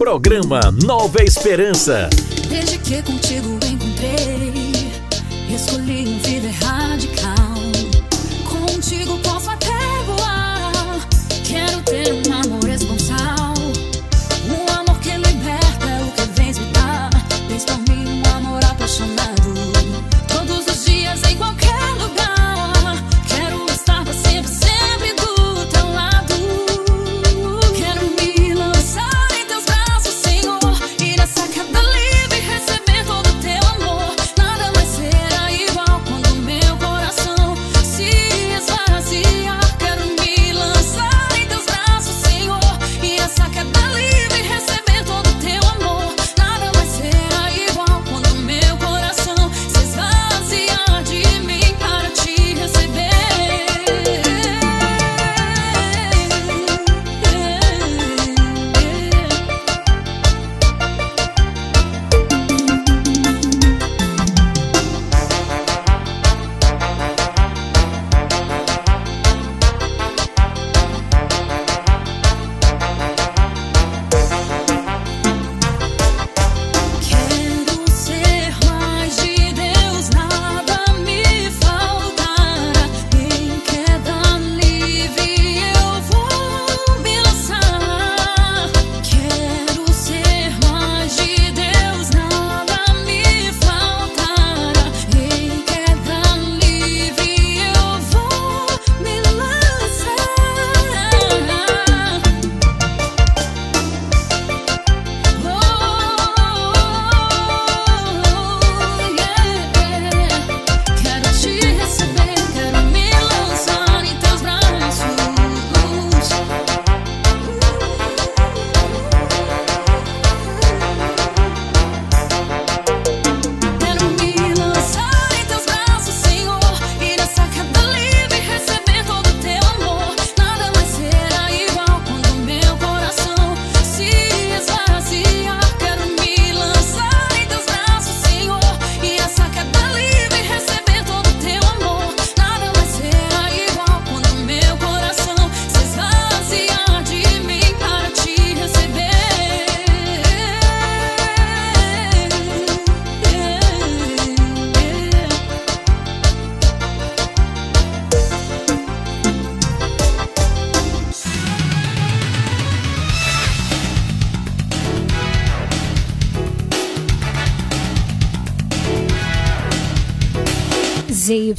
Programa Nova Esperança. Desde que contigo encontrei, escolhi um viver radical.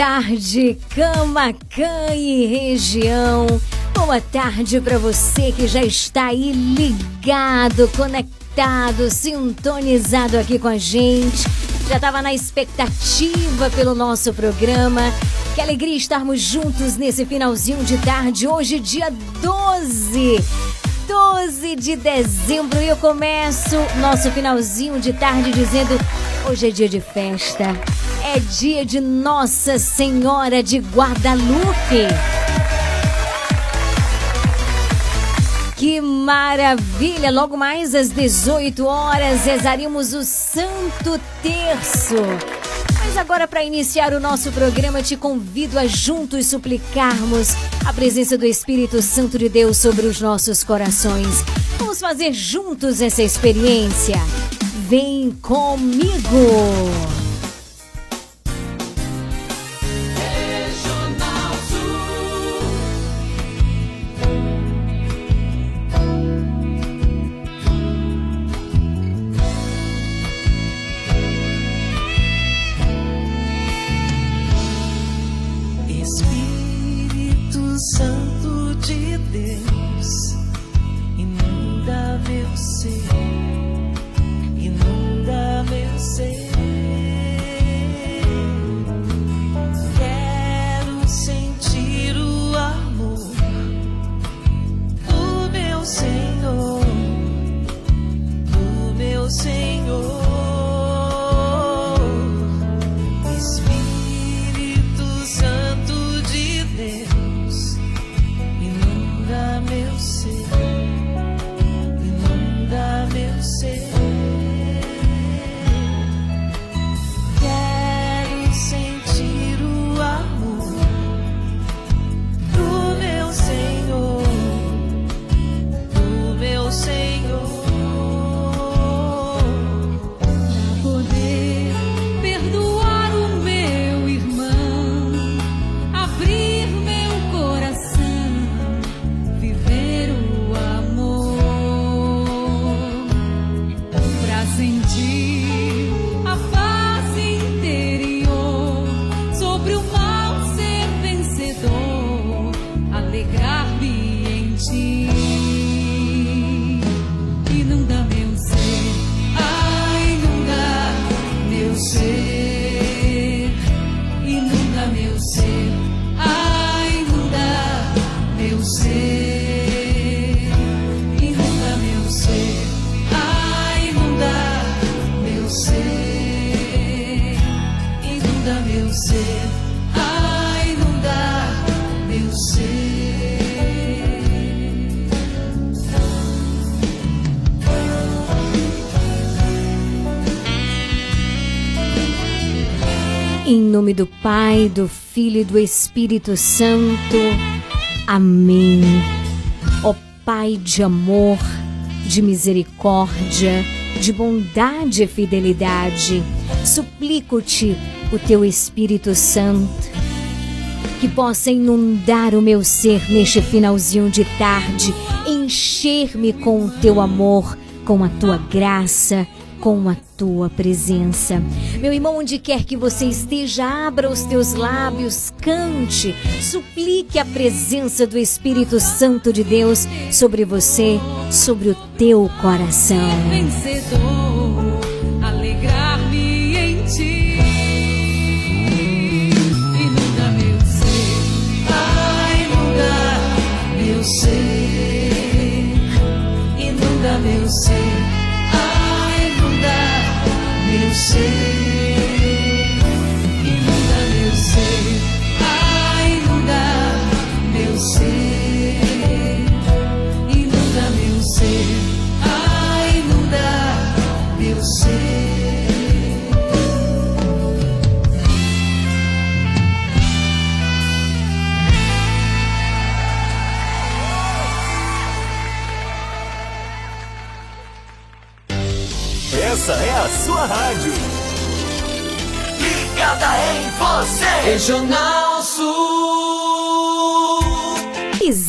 tarde, Camacan e região. Boa tarde para você que já está aí ligado, conectado, sintonizado aqui com a gente. Já estava na expectativa pelo nosso programa. Que alegria estarmos juntos nesse finalzinho de tarde. Hoje, dia 12. 12 de dezembro e eu começo nosso finalzinho de tarde dizendo: hoje é dia de festa, é dia de Nossa Senhora de Guadalupe. Que maravilha! Logo mais às 18 horas rezaremos o Santo Terço. Mas agora, para iniciar o nosso programa, te convido a juntos suplicarmos a presença do Espírito Santo de Deus sobre os nossos corações. Vamos fazer juntos essa experiência. Vem comigo! Pai, do Filho e do Espírito Santo. Amém. Ó Pai de amor, de misericórdia, de bondade e fidelidade, suplico-te o teu Espírito Santo que possa inundar o meu ser neste finalzinho de tarde, encher-me com o teu amor, com a tua graça com a tua presença. Meu irmão, onde quer que você esteja, abra os teus lábios, cante, suplique a presença do Espírito Santo de Deus sobre você, sobre o teu coração. Vencedor, Essa é a sua rádio. Ligada em você. Regional Sul.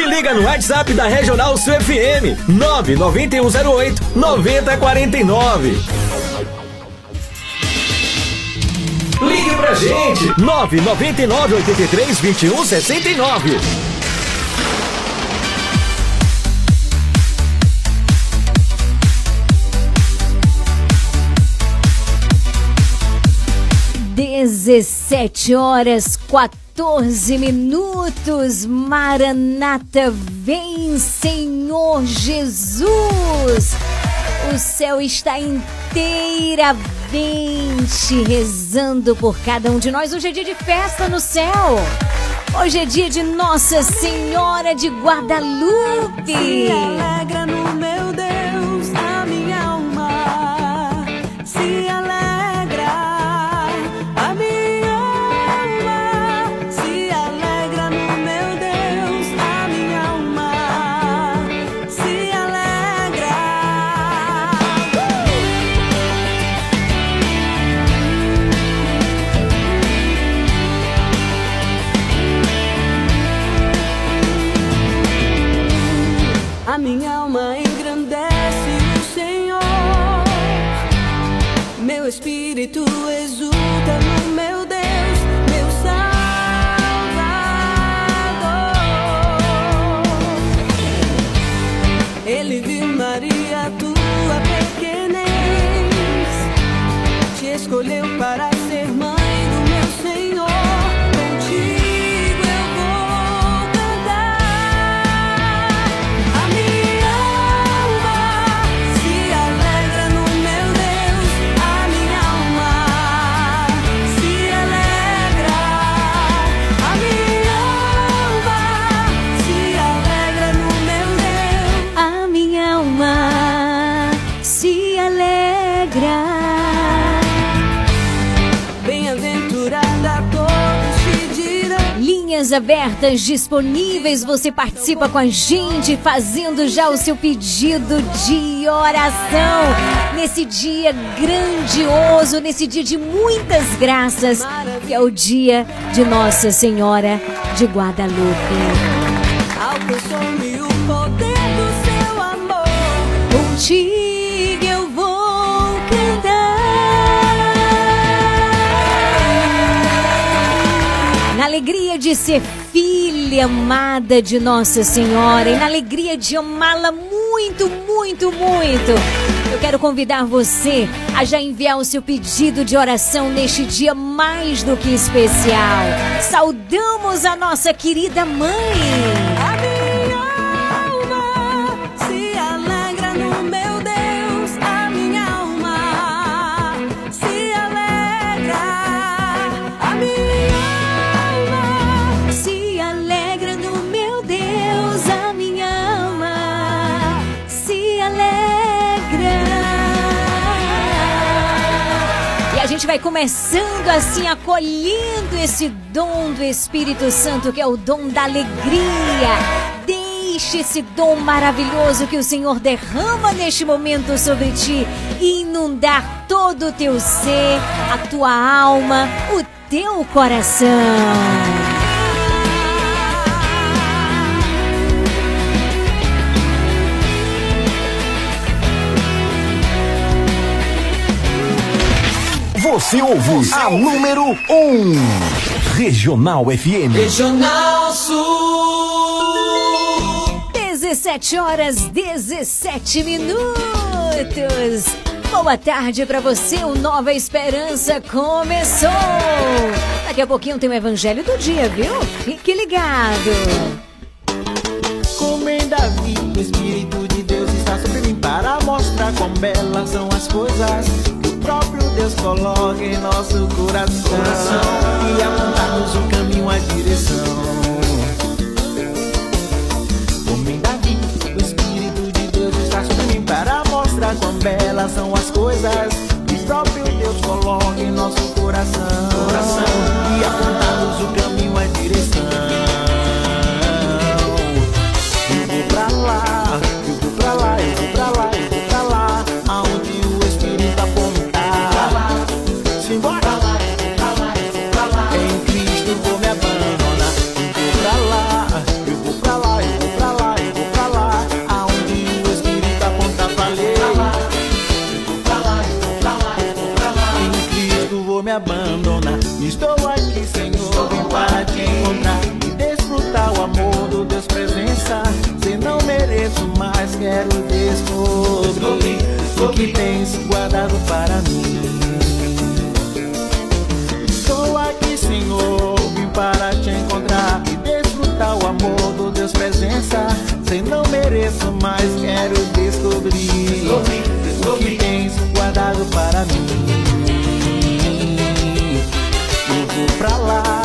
Se liga no WhatsApp da Regional Sul FM 99108 9049. Ligue pra gente 999 83 21 69. 17 horas 14 minutos. Maranata, vem, Senhor Jesus. O céu está inteiramente rezando por cada um de nós. Hoje é dia de festa no céu. Hoje é dia de Nossa Senhora de Guadalupe. Se alegra no meu Deus, Abertas disponíveis, você participa com a gente, fazendo já o seu pedido de oração. Nesse dia grandioso, nesse dia de muitas graças, que é o dia de Nossa Senhora de Guadalupe. Alcançou-me o poder do seu amor. Contigo alegria de ser filha amada de Nossa Senhora e na alegria de amá-la muito, muito, muito. Eu quero convidar você a já enviar o seu pedido de oração neste dia mais do que especial. Saudamos a nossa querida mãe. Vai começando assim, acolhendo esse dom do Espírito Santo, que é o dom da alegria. Deixe esse dom maravilhoso que o Senhor derrama neste momento sobre ti inundar todo o teu ser, a tua alma, o teu coração. Você ouve a número 1. Regional FM. Regional Sul. 17 horas 17 minutos. Boa tarde pra você, o Nova Esperança começou. Daqui a pouquinho tem o Evangelho do Dia, viu? Fique ligado. Como em Davi, o Espírito de Deus está sobre mim para mostrar quão belas são as coisas próprio Deus coloca em nosso coração, e apontar-nos o caminho, a direção. Como em Davi, o Espírito de Deus está sobre mim para mostrar quão belas são as coisas que próprio Deus coloca em nosso coração, e apontar-nos o caminho, a direção. Eu vou pra lá, eu vou pra lá, eu vou pra lá, Estou aqui, Senhor, vim para te encontrar e desfrutar o amor do Deus presença. Se não mereço mais, quero descobrir o que tens guardado para mim. Estou aqui, Senhor, vim para te encontrar e desfrutar o amor do Deus presença. Se não mereço mais, quero descobrir o que tens guardado para mim. Pra lá,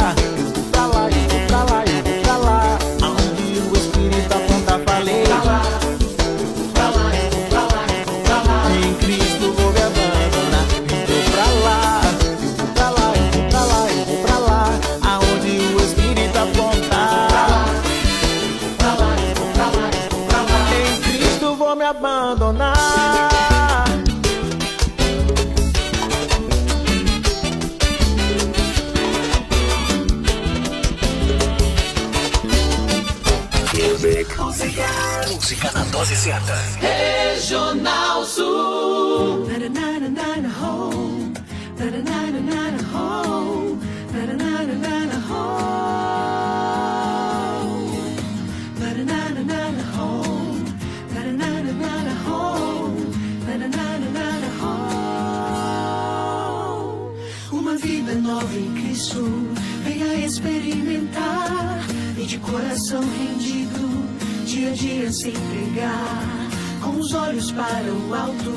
Música na dia se entregar, com os olhos para o alto,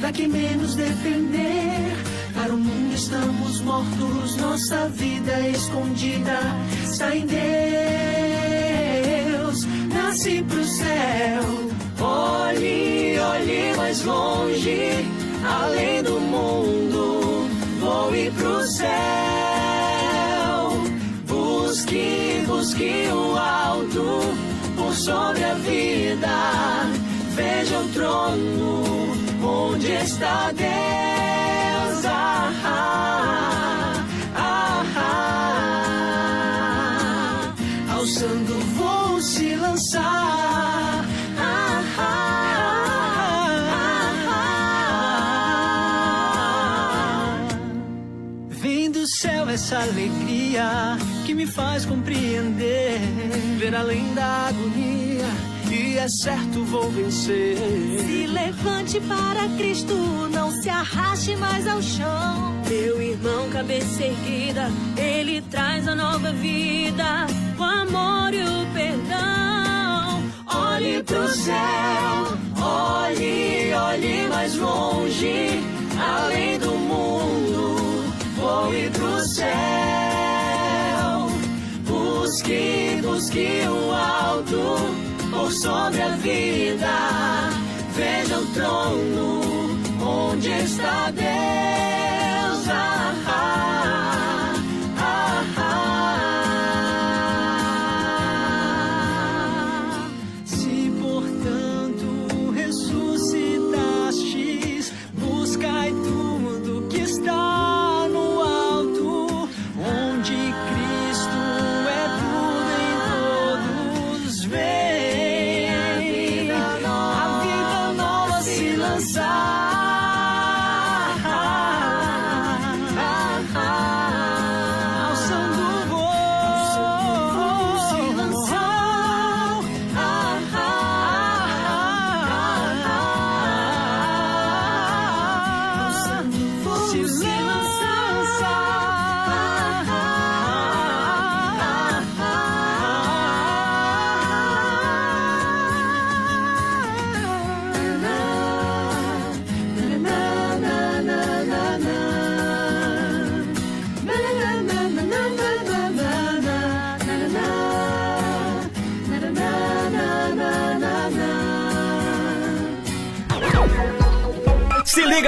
pra que menos depender. Para o mundo estamos mortos, nossa vida escondida está em Deus. Nasce pro céu, olhe, olhe mais longe, além do mundo, voe pro céu. Busque, busque o alto, sobre a vida, veja o trono, onde está Deus. Ah, ah, ah, ah. Alçando vou se lançar. Ah, ah, ah, ah. Vem do céu essa alegria que me faz compreender, ver além da agonia. E é certo vou vencer. Se levante para Cristo, não se arraste mais ao chão. Meu irmão, cabeça erguida, ele traz a nova vida, o amor e o perdão. Olhe pro céu, olhe, olhe mais longe, além do mundo, voe pro céu. Busque, busque o alto, por sobre a vida, veja o trono, onde está Deus.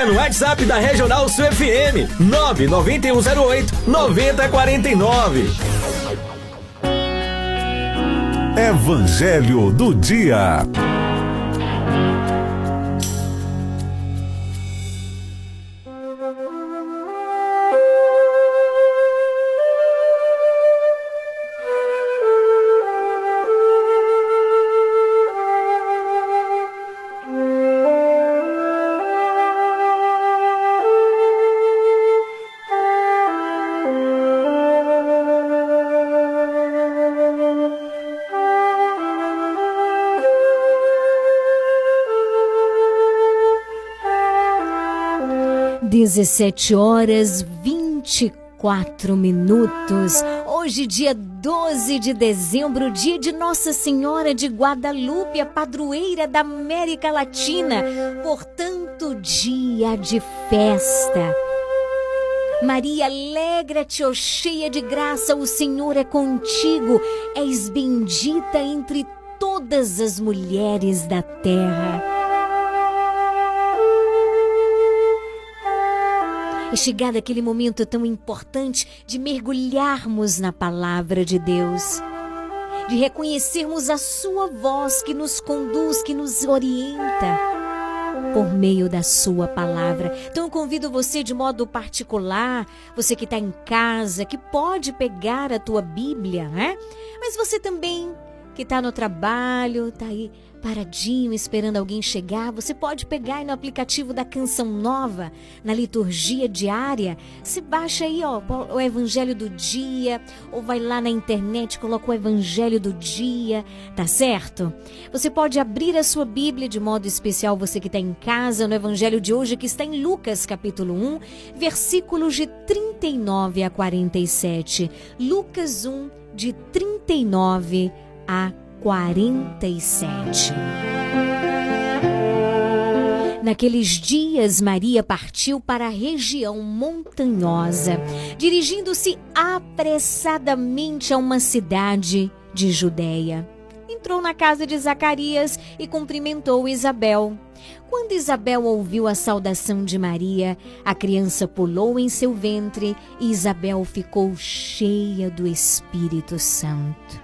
Liga no WhatsApp da Regional Sul FM 99108 9049. Evangelho do Dia. Dezessete horas vinte e quatro minutos. Hoje, dia 12 de dezembro, dia de Nossa Senhora de Guadalupe, a padroeira da América Latina. Portanto, dia de festa. Maria, alegra-te, ó cheia de graça, o Senhor é contigo. És bendita entre todas as mulheres da terra. É chegado aquele momento tão importante de mergulharmos na palavra de Deus, de reconhecermos a Sua voz que nos conduz, que nos orienta por meio da Sua palavra. Então eu convido você de modo particular, você que está em casa, que pode pegar a tua Bíblia, né? Mas você também que está no trabalho, está aí paradinho esperando alguém chegar, você pode pegar aí no aplicativo da Canção Nova, na liturgia diária, se baixa aí ó, o Evangelho do Dia, ou vai lá na internet, coloca o Evangelho do Dia, tá certo? Você pode abrir a sua Bíblia de modo especial, você que está em casa, no Evangelho de hoje, que está em Lucas capítulo 1, versículos de 39 a 47. Lucas 1, de 39 a 47. 47. Naqueles dias, Maria partiu para a região montanhosa, dirigindo-se apressadamente a uma cidade de Judéia. Entrou na casa de Zacarias e cumprimentou Isabel. Quando Isabel ouviu a saudação de Maria, a criança pulou em seu ventre e Isabel ficou cheia do Espírito Santo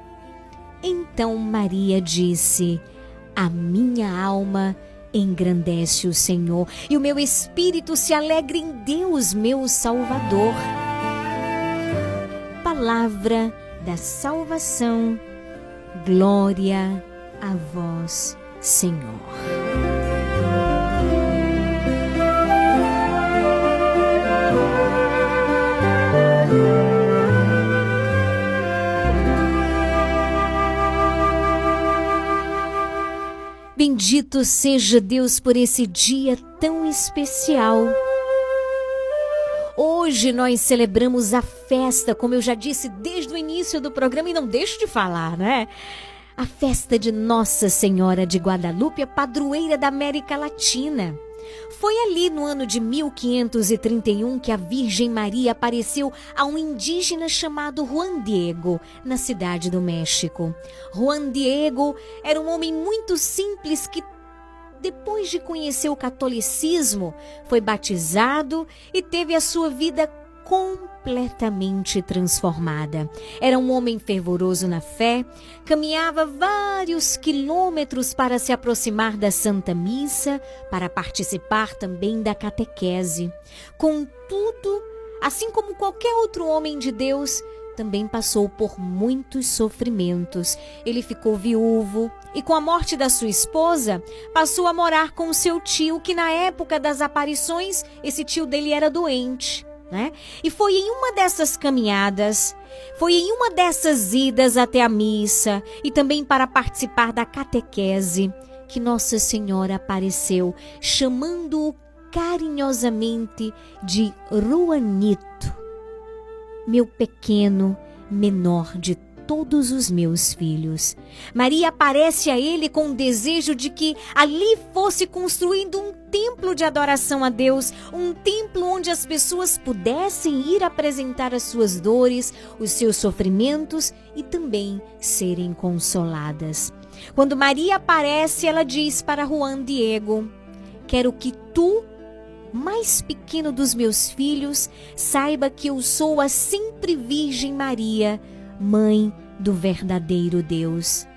Então Maria disse: A minha alma engrandece o Senhor e o meu espírito se alegra em Deus, meu Salvador. Palavra da salvação, glória a vós, Senhor. Bendito seja Deus por esse dia tão especial. Hoje nós celebramos a festa, como eu já disse desde o início do programa e não deixo de falar, né? A festa de Nossa Senhora de Guadalupe, a padroeira da América Latina. Foi ali no ano de 1531 que a Virgem Maria apareceu a um indígena chamado Juan Diego, na cidade do México. Juan Diego era um homem muito simples que depois de conhecer o catolicismo, foi batizado e teve a sua vida completamente transformada. Era um homem fervoroso na fé, caminhava vários quilômetros para se aproximar da Santa Missa, para participar também da catequese. Contudo, assim como qualquer outro homem de Deus, também passou por muitos sofrimentos. Ele ficou viúvo e, com a morte da sua esposa, passou a morar com seu tio, que na época das aparições, esse tio dele era doente né? E foi em uma dessas caminhadas, foi em uma dessas idas até a missa e também para participar da catequese que Nossa Senhora apareceu, chamando-o carinhosamente de Ruanito, meu pequeno menor de todos os meus filhos. Maria aparece a ele com o desejo de que ali fosse construído um templo de adoração a Deus, um templo onde as pessoas pudessem ir apresentar as suas dores, os seus sofrimentos e também serem consoladas. Quando Maria aparece, ela diz para Juan Diego: Quero que tu mais pequeno dos meus filhos, saiba que eu sou a sempre Virgem Maria, mãe do verdadeiro Deus.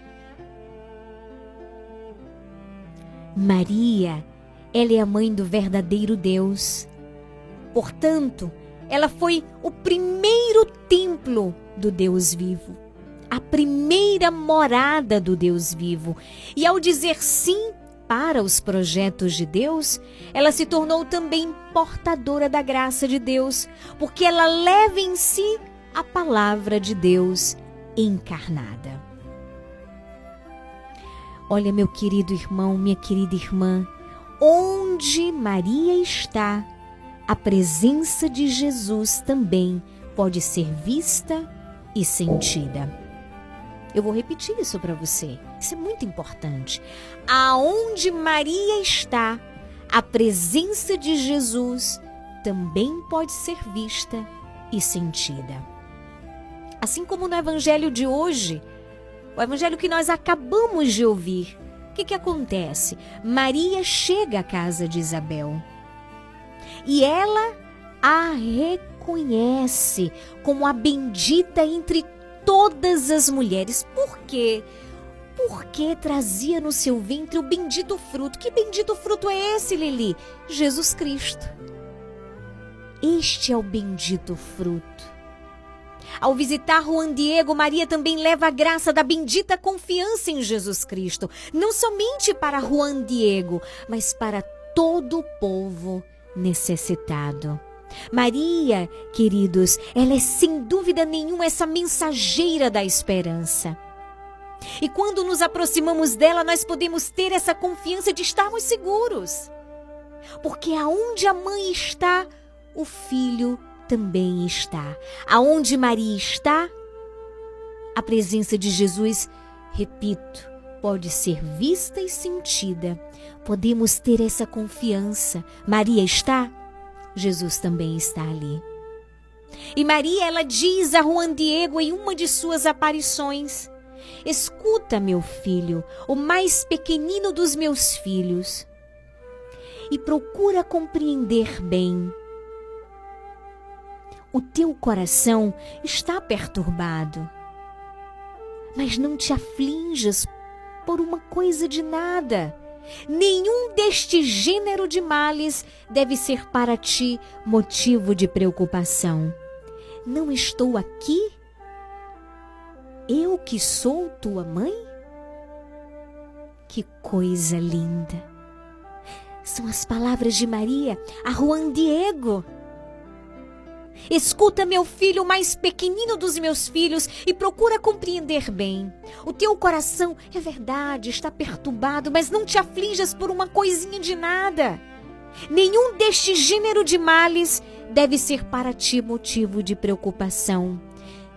Maria, ela é a mãe do verdadeiro Deus. Portanto, ela foi o primeiro templo do Deus vivo, a primeira morada do Deus vivo. E ao dizer sim para os projetos de Deus, ela se tornou também portadora da graça de Deus, porque ela leva em si a palavra de Deus encarnada. Olha, meu querido irmão, minha querida irmã, onde Maria está, a presença de Jesus também pode ser vista e sentida. Eu vou repetir isso para você. Isso é muito importante. Aonde Maria está, a presença de Jesus também pode ser vista e sentida. Assim como no evangelho de hoje, o evangelho que nós acabamos de ouvir, o que, que acontece? Maria chega à casa de Isabel e ela a reconhece como a bendita entre todas as mulheres. Por quê? Porque trazia no seu ventre o bendito fruto. Que bendito fruto é esse, Lili? Jesus Cristo. Este é o bendito fruto. Ao visitar Juan Diego, Maria também leva a graça da bendita confiança em Jesus Cristo, não somente para Juan Diego, mas para todo o povo necessitado. Maria, queridos, ela é sem dúvida nenhuma essa mensageira da esperança. E quando nos aproximamos dela, nós podemos ter essa confiança de estarmos seguros. Porque aonde a mãe está, o filho também está. Aonde Maria está, a presença de Jesus, repito, pode ser vista e sentida. Podemos ter essa confiança. Maria está? Jesus também está ali. E Maria, ela diz a Juan Diego em uma de suas aparições: Escuta, meu filho, o mais pequenino dos meus filhos, e procura compreender bem. O teu coração está perturbado, mas não te aflinjas por uma coisa de nada Nenhum deste gênero de males deve ser para ti motivo de preocupação. Não estou aqui? Eu que sou tua mãe? Que coisa linda! São as palavras de Maria a Juan Diego. Escuta, meu filho, mais pequenino dos meus filhos, e procura compreender bem. O teu coração, é verdade, está perturbado, mas não te aflijas por uma coisinha de nada. Nenhum deste gênero de males deve ser para ti motivo de preocupação.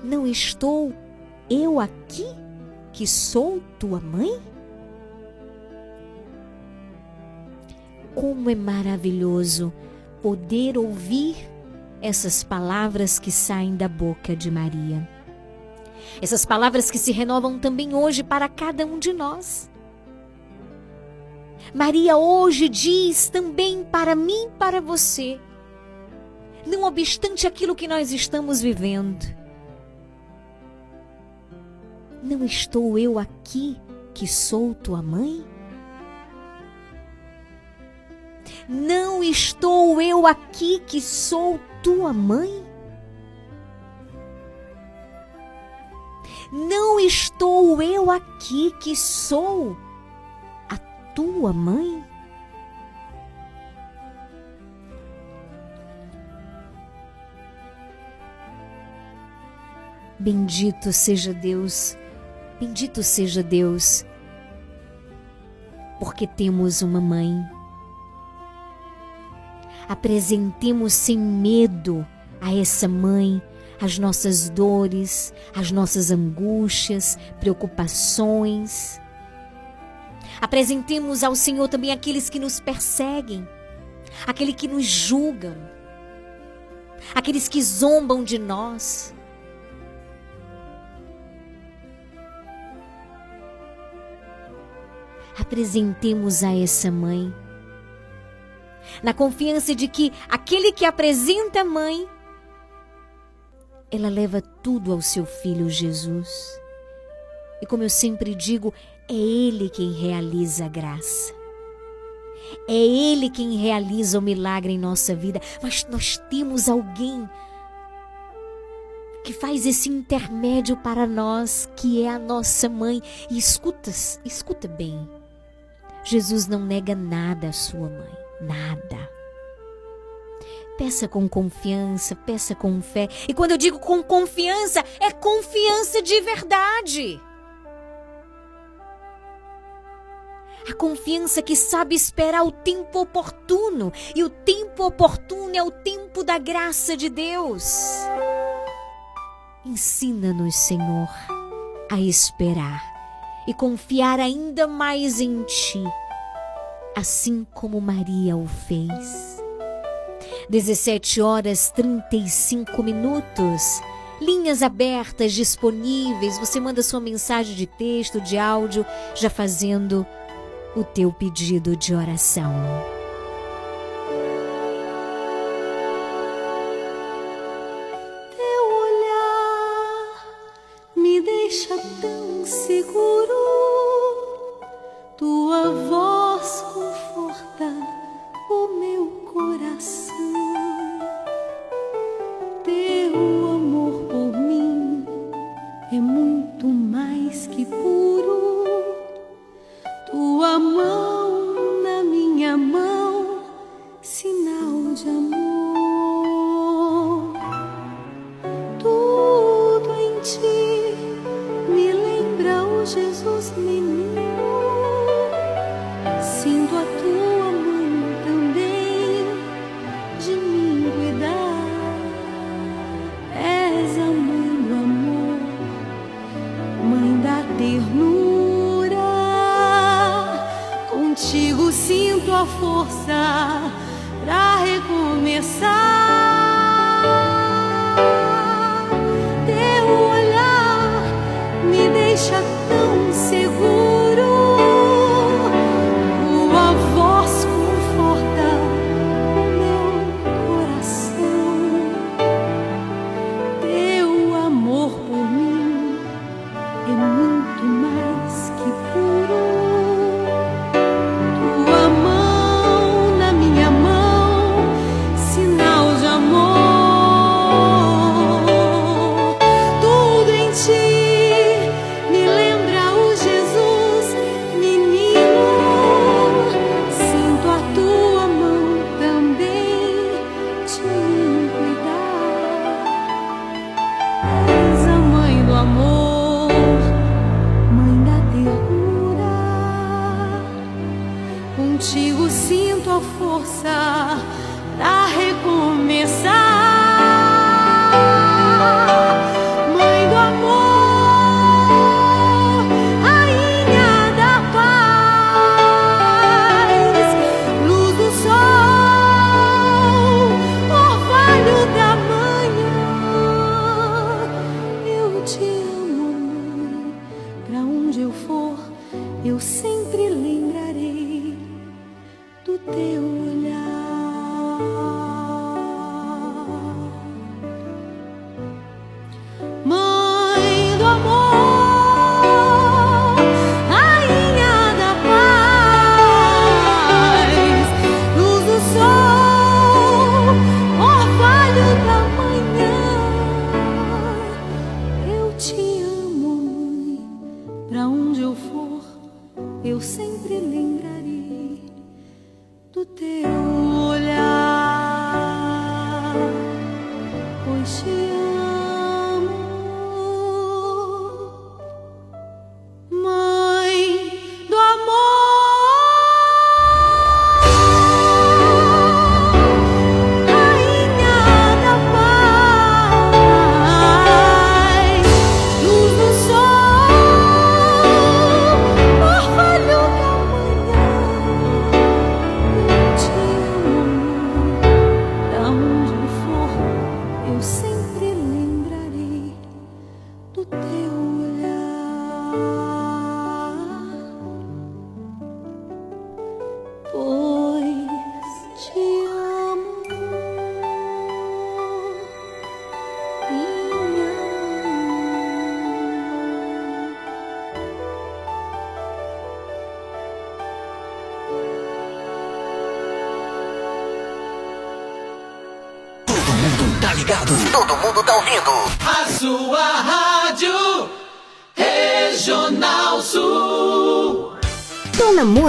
Não estou eu aqui, que sou tua mãe? Como é maravilhoso poder ouvir essas palavras que saem da boca de Maria. Essas palavras que se renovam também hoje para cada um de nós. Maria hoje diz também para mim para você, não obstante aquilo que nós estamos vivendo, não estou eu aqui que sou tua mãe? Não estou eu aqui que sou tua mãe? Não estou eu aqui que sou a tua mãe? Bendito seja Deus, bendito seja Deus, porque temos uma mãe apresentemos sem medo a essa mãe as nossas dores, as nossas angústias, preocupações. Apresentemos ao Senhor também aqueles que nos perseguem, aqueles que nos julgam, aqueles que zombam de nós. Apresentemos a essa mãe na confiança de que aquele que apresenta a mãe, ela leva tudo ao seu filho Jesus. E como eu sempre digo, é Ele quem realiza a graça. É Ele quem realiza o milagre em nossa vida. Mas nós temos alguém que faz esse intermédio para nós, que é a nossa mãe. E escuta, escuta bem. Jesus não nega nada à sua mãe nada. Peça com confiança, peça com fé. E quando eu digo com confiança, é confiança de verdade. A confiança que sabe esperar o tempo oportuno. E o tempo oportuno é o tempo da graça de Deus. Ensina-nos, Senhor, a esperar e confiar ainda mais em Ti assim como Maria o fez. 17 horas 35 minutos. Linhas abertas, disponíveis. Você manda sua mensagem de texto, de áudio, já fazendo o teu pedido de oração.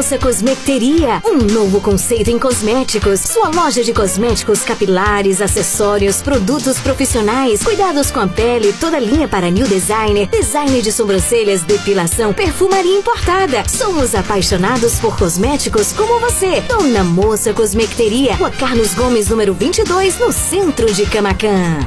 Moça Cosmeteria, um novo conceito em cosméticos. Sua loja de cosméticos capilares, acessórios, produtos profissionais, cuidados com a pele, toda linha para new designer, design de sobrancelhas, depilação, perfumaria importada. Somos apaixonados por cosméticos como você. Dona Moça Cosmeteria, Rua Carlos Gomes, número 22, no centro de Camacan.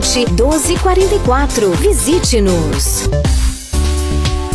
1244. Visite-nos.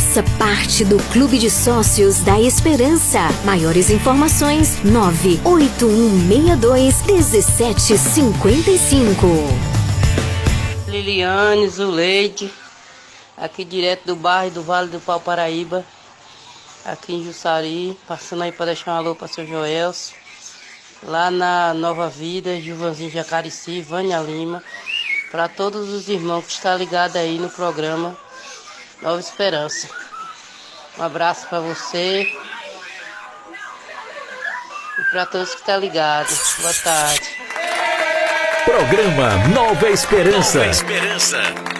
Faça parte do Clube de Sócios da Esperança. Maiores informações: 981621755. Liliane Zuleide, aqui direto do bairro do Vale do Pau Paraíba, aqui em Jussari, passando aí para deixar um alô para seu Joelso, lá na Nova Vida, Juvanzinho Jacarici, Vânia Lima, para todos os irmãos que estão ligados aí no programa Nova Esperança. Um abraço para você e para todos que estão ligados. Boa tarde. Programa Nova Esperança. Nova Esperança.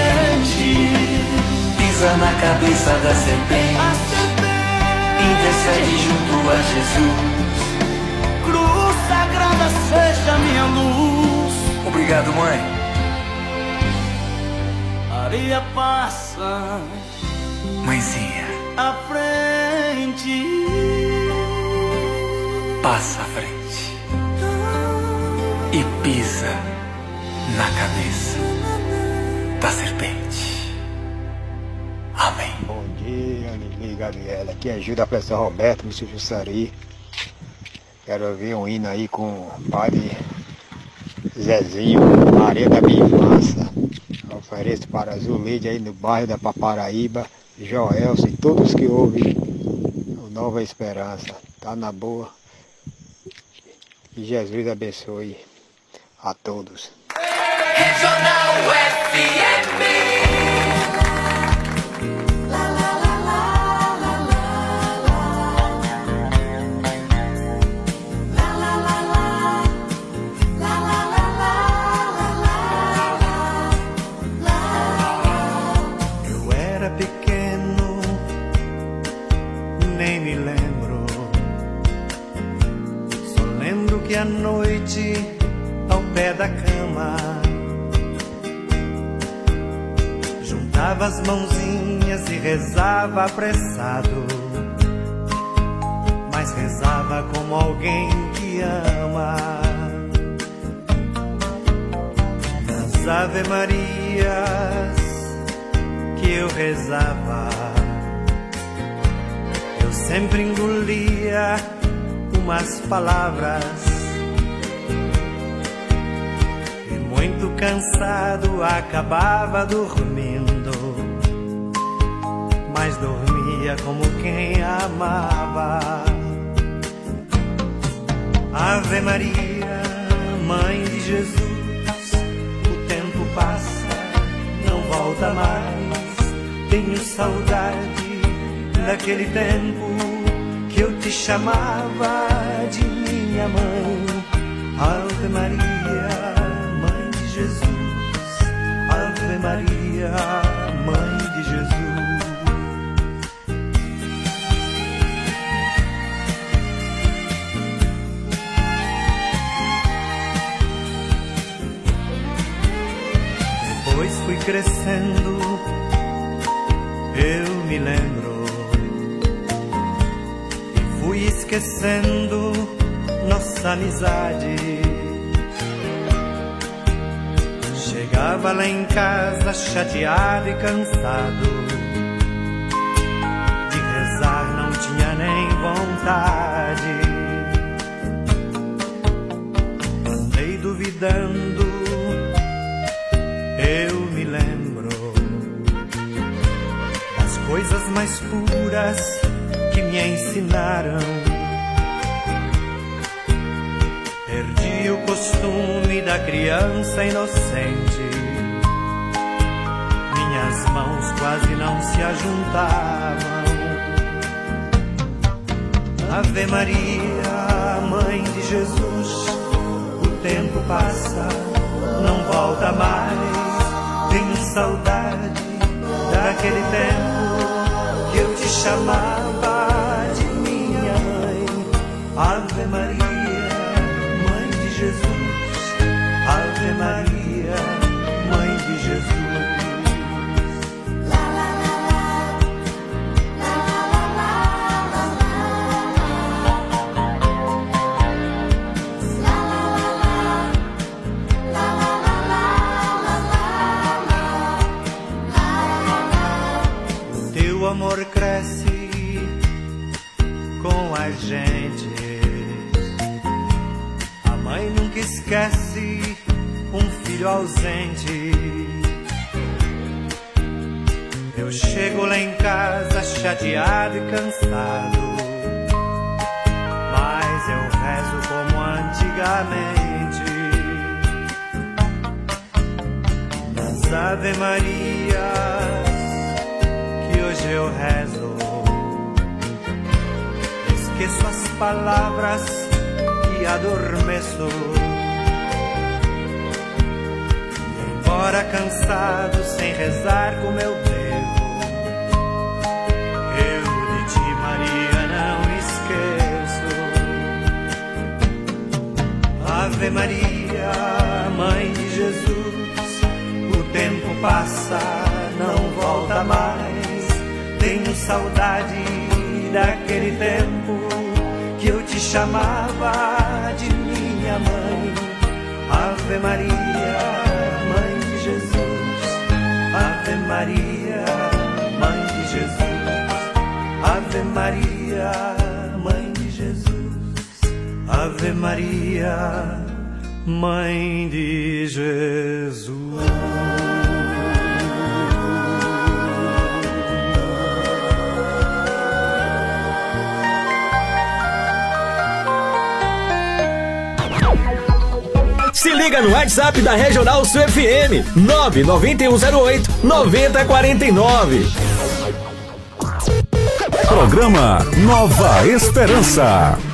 pisa na cabeça da serpente, intercede junto a Jesus. Cruz sagrada seja minha luz. Obrigado, mãe. Maria passa Mãezinha, à frente. passa à frente e pisa na cabeça da serpente. Amém. Bom dia, Lili Gabriela. Aqui é Gil da Pressão Roberto, Mr. Jussari. Quero ouvir um hino aí com o padre Zezinho, Maria da minha infância. Ofereço para Zuleide aí no bairro da Paparaíba, Joelson e todos que ouvem o Nova Esperança. Tá na boa. Que Jesus abençoe a todos. Regional FM. Que à noite, ao pé da cama, juntava as mãozinhas e rezava apressado. Mas rezava como alguém que ama. Nas Ave Marias que eu rezava. Eu sempre engolia umas palavras. Muito cansado acabava dormindo. Mas dormia como quem amava. Ave Maria, Mãe de Jesus, o tempo passa, não volta mais. Tenho saudade daquele tempo que eu te chamava de minha mãe. Ave Maria, Jesus, Ave Maria, Mãe de Jesus. Depois fui crescendo, eu me lembro. E fui esquecendo nossa amizade. Chegava lá em casa chateado e cansado. De rezar não tinha nem vontade. Andei duvidando, eu me lembro das coisas mais puras que me ensinaram. Costume da criança inocente. Minhas mãos quase não se ajuntavam. Ave Maria, Mãe de Jesus, o tempo passa, não volta mais. Tenho saudade daquele tempo que eu te chamava de minha mãe. Ave Maria, Jesus. Ave Maria, Mãe de Jesus. Teu amor cresce com a gente. Esquece um filho ausente. Eu chego lá em casa chateado e cansado. Mas eu rezo como antigamente. Nas Ave Marias que hoje eu rezo. Esqueço as palavras e adormeço. Embora cansado, sem rezar como eu devo, eu de ti, Maria, não esqueço. Ave Maria, Mãe de Jesus, o tempo passa, não volta mais. Tenho saudade daquele tempo que eu te chamava de minha mãe. Ave Maria, Maria, Mãe de Jesus. Ave Maria, Mãe de Jesus. Ave Maria, Mãe de Jesus. Liga no WhatsApp da Regional Sul FM 99108 9049. Programa Nova Esperança.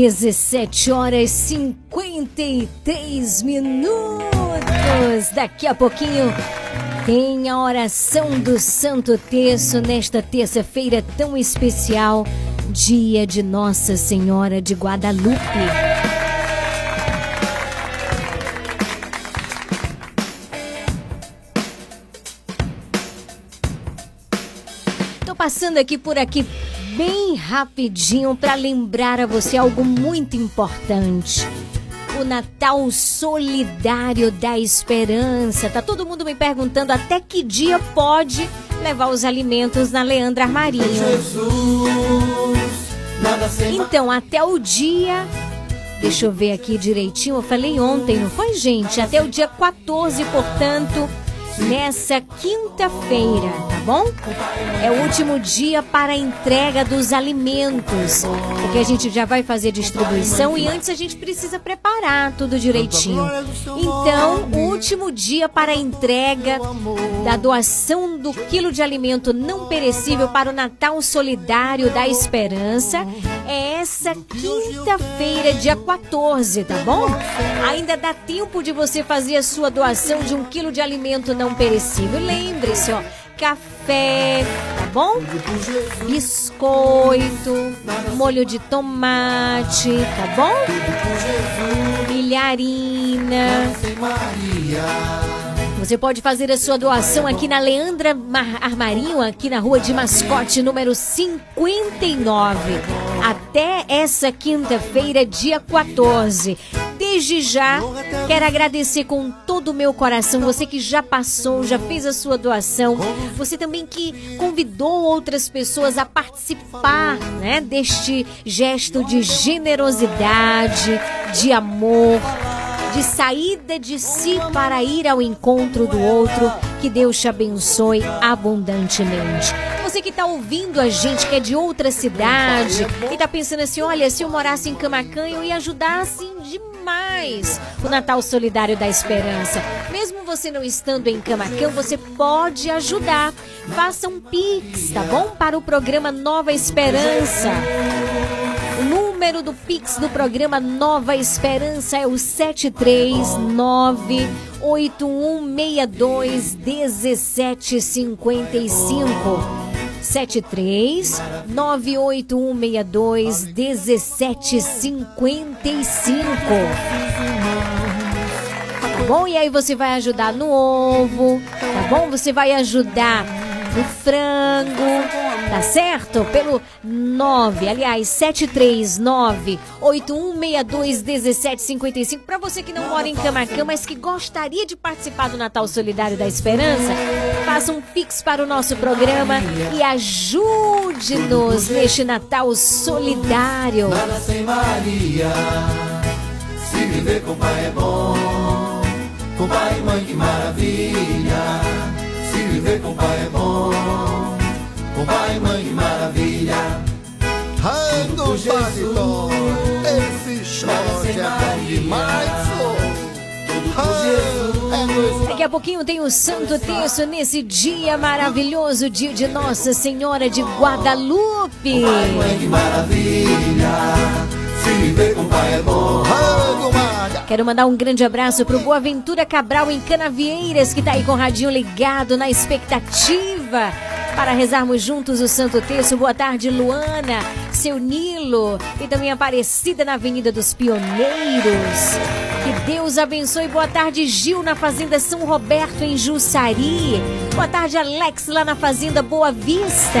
Dezessete horas cinquenta e três minutos. Daqui a pouquinho tem a oração do Santo Terço nesta terça-feira tão especial, dia de Nossa Senhora de Guadalupe. Tô passando aqui por aqui bem rapidinho para lembrar a você algo muito importante. O Natal Solidário da Esperança. Tá todo mundo me perguntando até que dia pode levar os alimentos na Leandra Armarinho. Então, até o dia. Deixa eu ver aqui direitinho. Eu falei ontem, não foi, gente? Até o dia 14, portanto, nessa quinta-feira, tá bom? É o último dia para a entrega dos alimentos, porque a gente já vai fazer distribuição e antes a gente precisa preparar tudo direitinho. Então, último dia para a entrega da doação do quilo de alimento não perecível para o Natal Solidário da Esperança é essa quinta-feira, dia 14, tá bom? Ainda dá tempo de você fazer a sua doação de um quilo de alimento não perecível. Lembre-se, ó, café, tá bom? Biscoito, molho de tomate, tá bom? Milharina. Você pode fazer a sua doação aqui na Leandra Mar Armarinho, aqui na rua de Mascote, número 59. Até essa quinta-feira, dia 14. Desde já, quero agradecer com todo o meu coração você que já passou, já fez a sua doação, você também que convidou outras pessoas a participar, né, deste gesto de generosidade, de amor, de saída de si para ir ao encontro do outro. Que Deus te abençoe abundantemente. Você que está ouvindo a gente, que é de outra cidade, e está pensando assim: olha, se eu morasse em Camacan, eu ia ajudar assim demais o Natal Solidário da Esperança. Mesmo você não estando em Camacan, você pode ajudar. Faça um Pix, tá bom? Para o programa Nova Esperança. Número do Pix do programa Nova Esperança é o 739 8162 1755. 73 98162 1755. Tá bom? E aí você vai ajudar no ovo, tá bom? Você vai ajudar no frango, tá certo? Pelo 9, aliás, 739 8162 1755. Para você que não mora em Camacan, mas que gostaria de participar do Natal Solidário da Esperança, faça um pix para o nosso programa e ajude-nos neste Natal Solidário. Nada sem Maria. Se viver com pai é bom. Com pai e mãe, que maravilha. Se viver com pai é bom. Com pai e mãe, que maravilha. Rando Babilô, esse shot é bom demais, Daqui a pouquinho tem o Santo Terço nesse dia maravilhoso, dia de Nossa Senhora de Guadalupe. Que maravilha. Se viver com pai é bom. Quero mandar um grande abraço pro Boaventura Cabral em Canavieiras, que tá aí com o radinho ligado na expectativa para rezarmos juntos o Santo Terço. Boa tarde, Luana, seu Nilo e também Aparecida na Avenida dos Pioneiros. Que Deus abençoe. Boa tarde, Gil, na Fazenda São Roberto, em Jussari. Boa tarde, Alex, lá na Fazenda Boa Vista.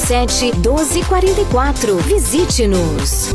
99807 1244. Visite-nos.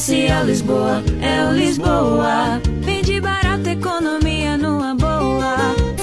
Comercial Lisboa, é o Lisboa.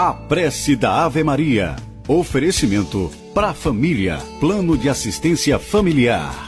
A prece da Ave Maria. Oferecimento para a família. Plano de assistência familiar.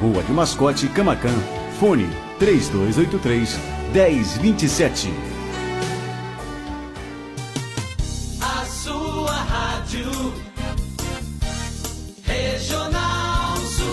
Rua de Mascote, Camacan. Fone 3283 1027. A sua rádio Regional Sul.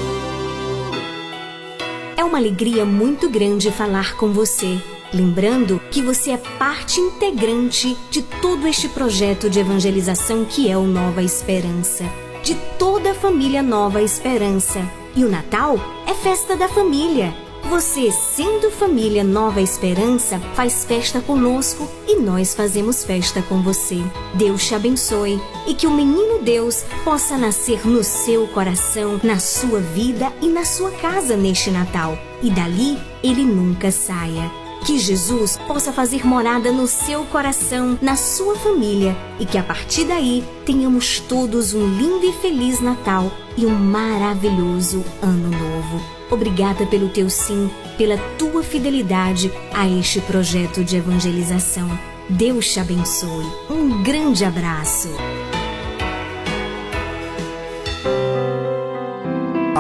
É uma alegria muito grande falar com você. Lembrando que você é parte integrante de todo este projeto de evangelização que é o Nova Esperança. De toda a família Nova Esperança. E o Natal é festa da família. Você, sendo família Nova Esperança, faz festa conosco e nós fazemos festa com você. Deus te abençoe e que o menino Deus possa nascer no seu coração, na sua vida e na sua casa neste Natal. E dali ele nunca saia. Que Jesus possa fazer morada no seu coração, na sua família e que a partir daí tenhamos todos um lindo e feliz Natal e um maravilhoso Ano Novo. Obrigada pelo teu sim, pela tua fidelidade a este projeto de evangelização. Deus te abençoe. Um grande abraço.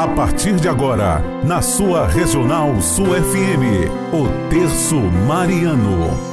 A partir de agora, na sua Regional Sul FM, o Terço Mariano.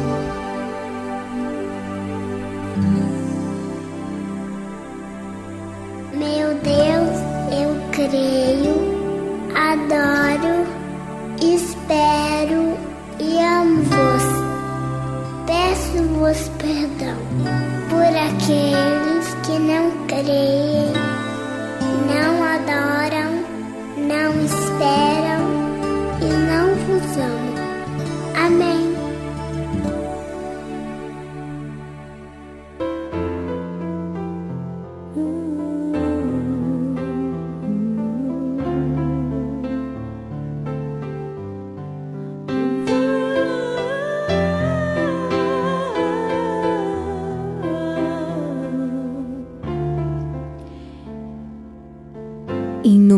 Espero e amo-vos. Peço-vos perdão por aqueles que não creem, não adoram, não esperam e não vos amam. Amém.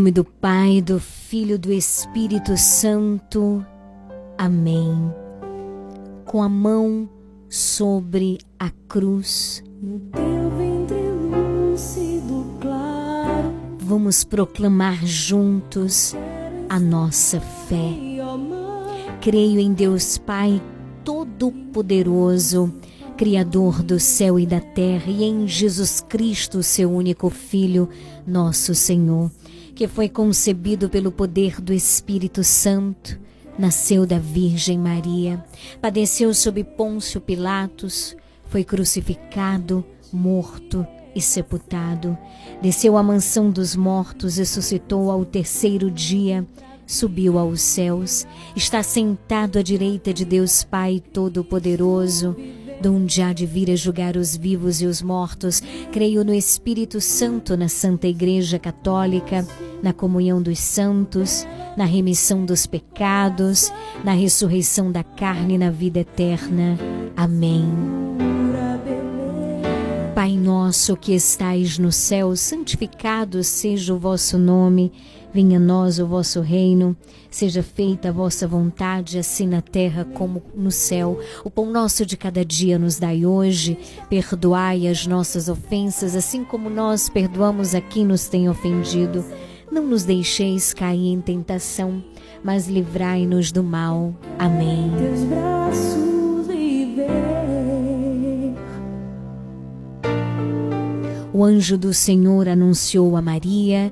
Nome do Pai, do Filho, do Espírito Santo. Amém. Com a mão sobre a cruz. Vamos proclamar juntos a nossa fé. Creio em Deus Pai Todo-Poderoso, Criador do céu e da terra, e em Jesus Cristo, seu único Filho, nosso Senhor, que foi concebido pelo poder do Espírito Santo, nasceu da Virgem Maria, padeceu sob Pôncio Pilatos, foi crucificado, morto e sepultado, desceu à mansão dos mortos, ressuscitou ao terceiro dia, subiu aos céus, está sentado à direita de Deus Pai Todo-Poderoso, donde há de vir a julgar os vivos e os mortos. Creio no Espírito Santo, na Santa Igreja Católica, na comunhão dos santos, na remissão dos pecados, na ressurreição da carne e na vida eterna. Amém. Pai nosso que estais no céu, santificado seja o vosso nome. Venha a nós o vosso reino, seja feita a vossa vontade, assim na terra como no céu. O pão nosso de cada dia nos dai hoje. Perdoai as nossas ofensas, assim como nós perdoamos a quem nos tem ofendido. Não nos deixeis cair em tentação, mas livrai-nos do mal. Amém. Teus braços. O anjo do Senhor anunciou a Maria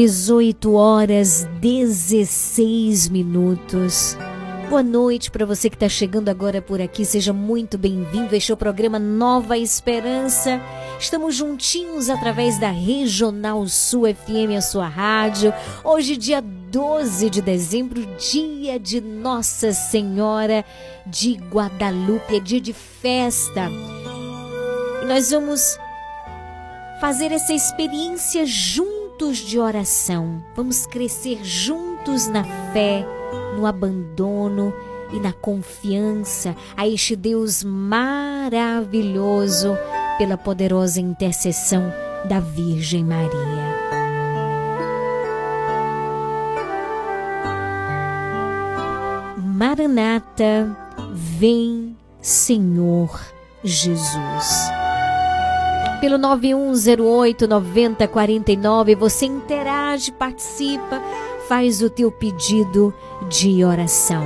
18 horas 16 minutos. Boa noite para você que está chegando agora por aqui. Seja muito bem-vindo. Este é o programa Nova Esperança. Estamos juntinhos através da Regional Sul FM, a sua rádio. Hoje, dia 12 de dezembro, dia de Nossa Senhora de Guadalupe, é dia de festa. E nós vamos fazer essa experiência juntos de oração. Vamos crescer juntos na fé, no abandono e na confiança a este Deus maravilhoso pela poderosa intercessão da Virgem Maria. Maranata, vem Senhor Jesus pelo 9108 9049. Você interage, participa, faz o teu pedido de oração.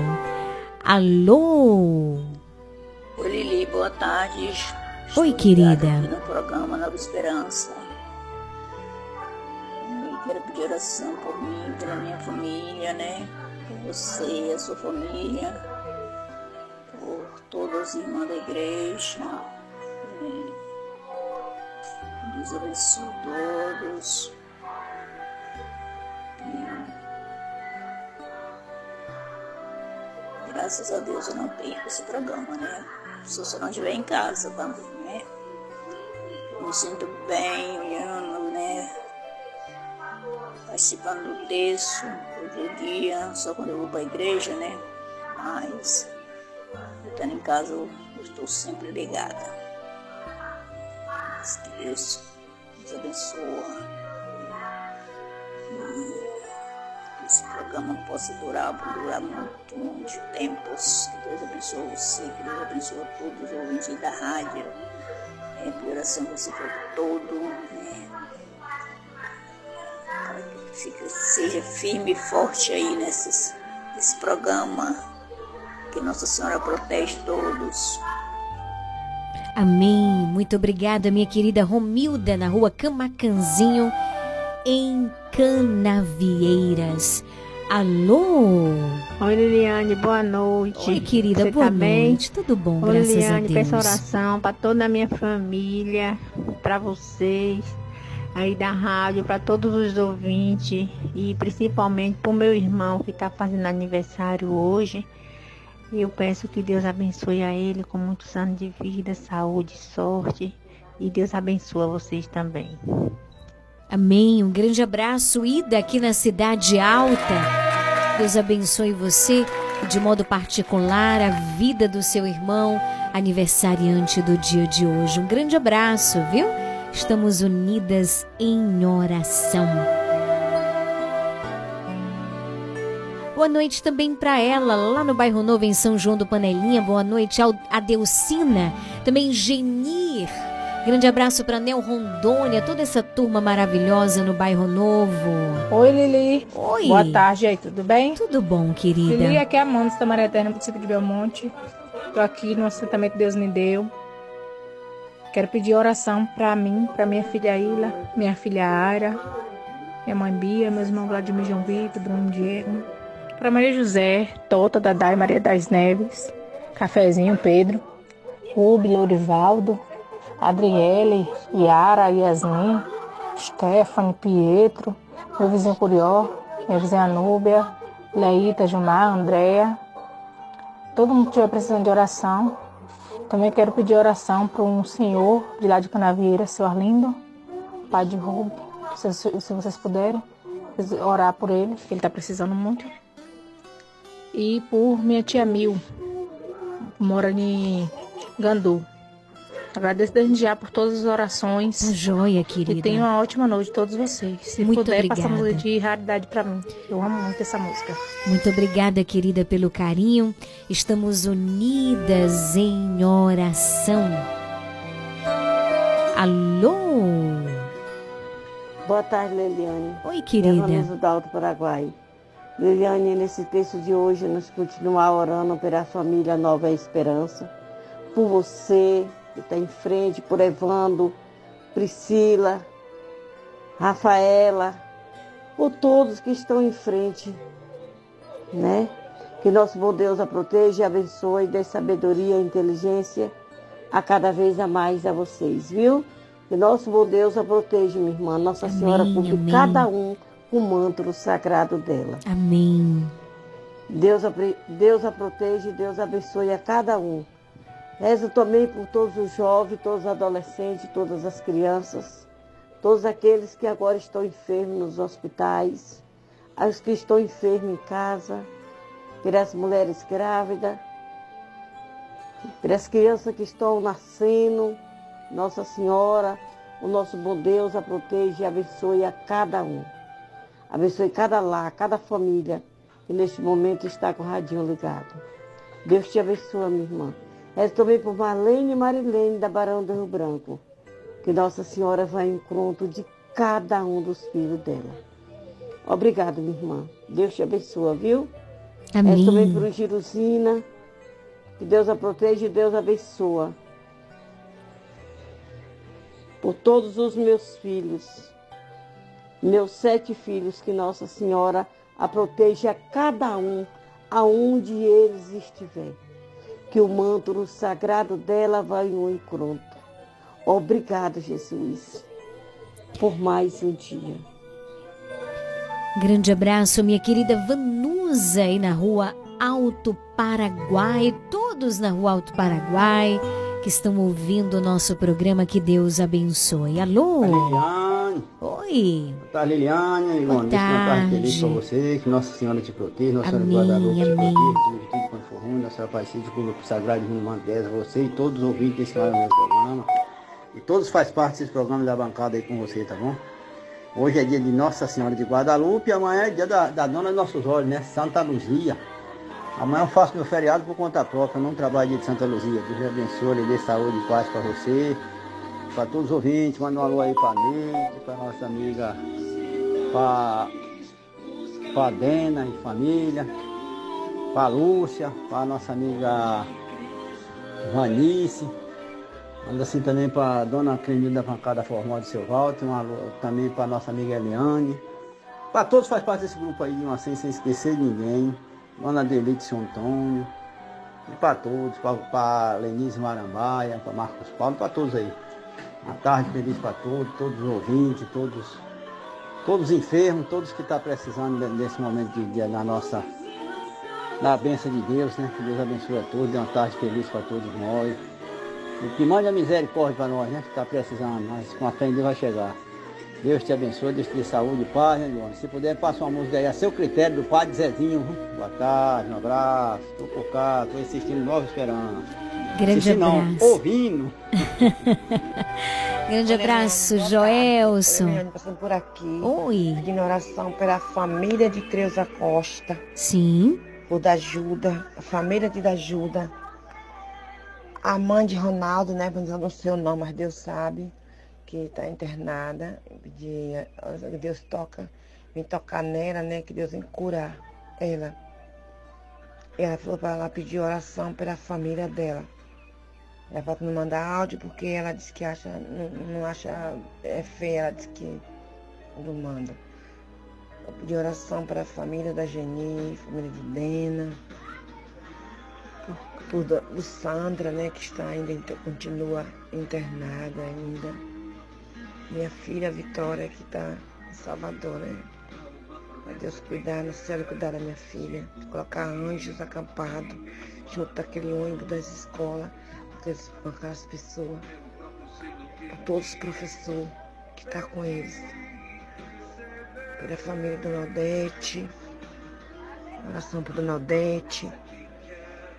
Alô? Oi, Lili, boa tarde. Oi, querida. No programa Nova Esperança. Eu quero pedir oração por mim, pela minha família, né? Por você, a sua família, por todos Deus, irmã da igreja. Deus abençoe todos. E graças a Deus eu não tenho esse programa, né? Se você não estiver em casa também, né? Eu me sinto bem olhando, né? Participando do texto, todo dia, só quando eu vou para a igreja, né? Mas, estando em casa, eu estou sempre ligada. Que Deus nos abençoe. E que esse programa possa durar, durar muito, muitos tempos. Que Deus abençoe você, que Deus abençoe todos os ouvintes da rádio. É, oração você for todo, né? Para que fique, seja firme e forte aí nesses, nesse programa. Que Nossa Senhora protege todos. Amém. Muito obrigada, minha querida Romilda, na rua Camacanzinho, em Canavieiras. Alô? Oi, Liliane, boa noite. Oi, querida, Você boa tá bem? noite. Tudo bom, Oi, graças Liliane, a Deus. peço oração para toda a minha família, para vocês aí da rádio, para todos os ouvintes e principalmente para o meu irmão que está fazendo aniversário hoje. E eu peço que Deus abençoe a ele com muitos anos de vida, saúde, sorte. E Deus abençoe vocês também. Amém. Um grande abraço, Ida, aqui na Cidade Alta. Deus abençoe você de modo particular, a vida do seu irmão, aniversariante do dia de hoje. Um grande abraço, viu? Estamos unidas em oração. Boa noite também para ela, lá no bairro Novo, em São João do Panelinha. Boa noite ao Adeucina, também Genir. Grande abraço para Nel Rondônia, toda essa turma maravilhosa no bairro Novo. Oi, Lili. Oi. Boa tarde aí, tudo bem? Tudo bom, querida. Lili, aqui é a Amanda da Maria Eterna, município de Belmonte. Tô aqui no assentamento Deus me deu. Quero pedir oração para mim, para minha filha Ila, minha filha Ara, minha mãe Bia, meus irmãos Vladimir João Vitor, Bruno Diego. Para Maria José, Tota, Dadai, Maria das Neves, Cafezinho, Pedro, Rubi, Lourivaldo, Adriele, Yara, Yasmin, Stephanie, Pietro, meu vizinho Curió, minha vizinha Núbia, Leita, Gilmar, Andréia. Todo mundo que estiver precisando de oração. Também quero pedir oração para um senhor de lá de Canavieira, seu Arlindo, pai de Rubi. Se, se vocês puderem, orar por ele, que ele está precisando muito. E por minha tia Mil, mora em Gandu. Agradeço desde já por todas as orações. Joia, querida. E tenha uma ótima noite todos vocês. Se Muito puder, obrigada. passa música de raridade para mim. Eu amo muito essa música. Muito obrigada, querida, pelo carinho. Estamos unidas em oração. Alô? Boa tarde, Liliane. Oi, querida. Eu Vanessa do Alto Paraguai. Liliane, nesse texto de hoje, nós continuar orando pela família Nova Esperança, por você que está em frente, por Evando, Priscila, Rafaela, por todos que estão em frente, né? Que nosso bom Deus a proteja, abençoe, dê sabedoria e inteligência a cada vez a mais a vocês, viu? Que nosso bom Deus a proteja, minha irmã. Nossa Amém, Senhora amém. cada um o manto sagrado dela. Amém. Deus a, Deus a protege, Deus abençoe a cada um. Rezo também por todos os jovens, todos os adolescentes, todas as crianças, todos aqueles que agora estão enfermos nos hospitais, os que estão enfermos em casa, pelas mulheres grávidas, pelas crianças que estão nascendo. Nossa Senhora, o nosso bom Deus a protege e abençoe a cada um. Abençoe cada lar, cada família que neste momento está com o radinho ligado. Deus te abençoe, minha irmã. Rezo também por Marlene e Marilene da Barão do Rio Branco. Que Nossa Senhora vá em encontro de cada um dos filhos dela. Obrigada, minha irmã. Deus te abençoe, viu? Amém. Rezo também por Girusina. Que Deus a proteja e Deus a abençoa. Por todos os meus filhos, meus sete filhos, que Nossa Senhora a proteja cada um, aonde eles estiverem. que o manto sagrado dela vai ao encontro. Obrigado, Jesus, por mais um dia. Grande abraço, minha querida Vanusa, aí na rua Alto Paraguai. Todos na rua Alto Paraguai que estão ouvindo o nosso programa. Que Deus abençoe. Alô? Liliane. Oi. Boa tarde, Liliane. Dia, uma tarde feliz para você. Que Nossa Senhora te proteja, Nossa Senhora Guadalupe te proteja, tudo quanto for ruim, Nossa Senhora Aparecida, com o grupo sagrado de Rumo Mantes, você e todos os ouvintes desse maravilhoso programa. E todos faz parte desse programa da bancada aí com você, tá bom? Hoje é dia de Nossa Senhora de Guadalupe e amanhã é dia da, da Dona dos Nossos Olhos, né? Santa Luzia. Amanhã eu faço meu feriado por conta própria, eu não trabalho dia de Santa Luzia. Deus abençoe, lhe dê saúde e paz para você, para todos os ouvintes. Manda um alô aí para Neide, para nossa amiga, para a Dena e família, para Lúcia, para nossa amiga Vanice. Manda assim também para dona Clemilda Pancada Formal de seu Walter, um alô também para nossa amiga Eliane. Para todos faz parte desse grupo aí, uma sem, esquecer de ninguém. Dona Delite Seu Antônio. E para todos, para Lenise Marambaia, para Marcos Paulo, para todos aí. Uma tarde feliz para todos, todos os ouvintes, todos, todos os enfermos, todos que estão precisando de- desse momento de dia na nossa, na bênção de Deus, né? Que Deus abençoe a todos, dê uma tarde feliz para todos nós. E que mande a misericórdia para nós, né? Que está precisando, mas com a fé em Deus vai chegar. Deus te abençoe, Deus te dê saúde e paz, né, Leone? Se puder, passa uma música aí a seu critério do Padre Zezinho. viu? Boa tarde, um abraço. Estou por cá, estou assistindo Nova Esperança. Grande Assistindo, não, abraço. ouvindo. Grande abraço, Joelson. Passando por aqui. Oi. Pedindo oração pela família de Creuza Costa. Sim. Por Dajuda, a família de Dajuda. A mãe de Ronaldo, né? Eu não sei o nome, mas Deus sabe que está internada. Pedir, que Deus toca, vem tocar nela, né? Que Deus vem curar ela. Ela falou para ela pedir oração pela família dela. Ela falou pra não mandar áudio porque ela disse que acha, não, não acha é feia, ela disse que não manda. Eu pedi oração para a família da Geni, família de Dena, por, por do Sandra, né, que está ainda, continua internada ainda. Minha filha Vitória, que está em Salvador, né? Para Deus cuidar, no céu cuidar da minha filha. Colocar anjos acampados junto daquele ônibus das escolas, com aquelas pessoas. Para todos os professores que estão com eles. Pela família do Nordeste. Oração por Dona Odete.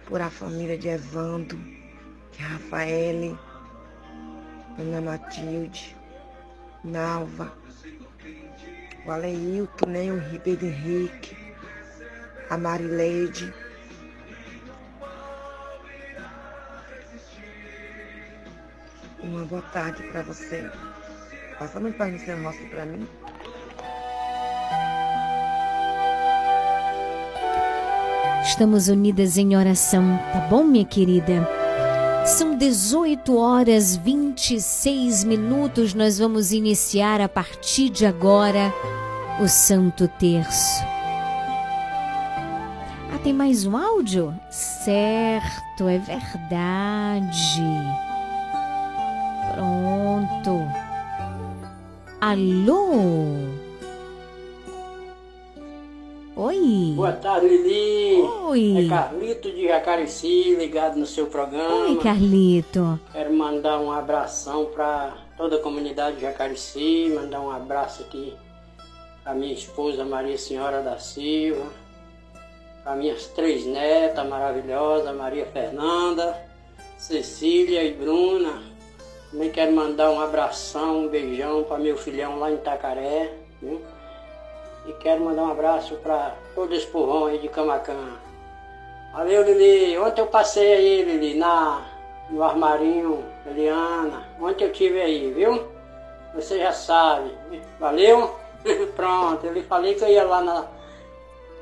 Por a família de é a Rafaele, Dona Matilde, Nalva, o Aleilton, né, o Ribeiro Henrique, a Marileide. Uma boa tarde para você. Passa para você roça para mim. Estamos unidas em oração, tá bom, minha querida? São 18 horas 26 minutos. Nós vamos iniciar a partir de agora o Santo Terço. Ah, tem mais um áudio? Certo, é verdade. Pronto. Alô? Oi. Boa tarde, Lili. Oi. É Carlito de Jacareci, ligado no seu programa. Oi, Carlito. Quero mandar um abração para toda a comunidade de Jacareci, mandar um abraço aqui para minha esposa Maria Senhora da Silva, para minhas três netas maravilhosas, Maria Fernanda, Cecília e Bruna. Também quero mandar um abração, um beijão para meu filhão lá em Itacaré. Viu? E quero mandar um abraço para todo esse povão aí de Camacan. Valeu, Lili. Ontem eu passei aí, Lili, na, no armarinho, Eliana. Ontem eu tive aí, viu? Você já sabe. Valeu? Pronto, eu lhe falei que eu ia lá na,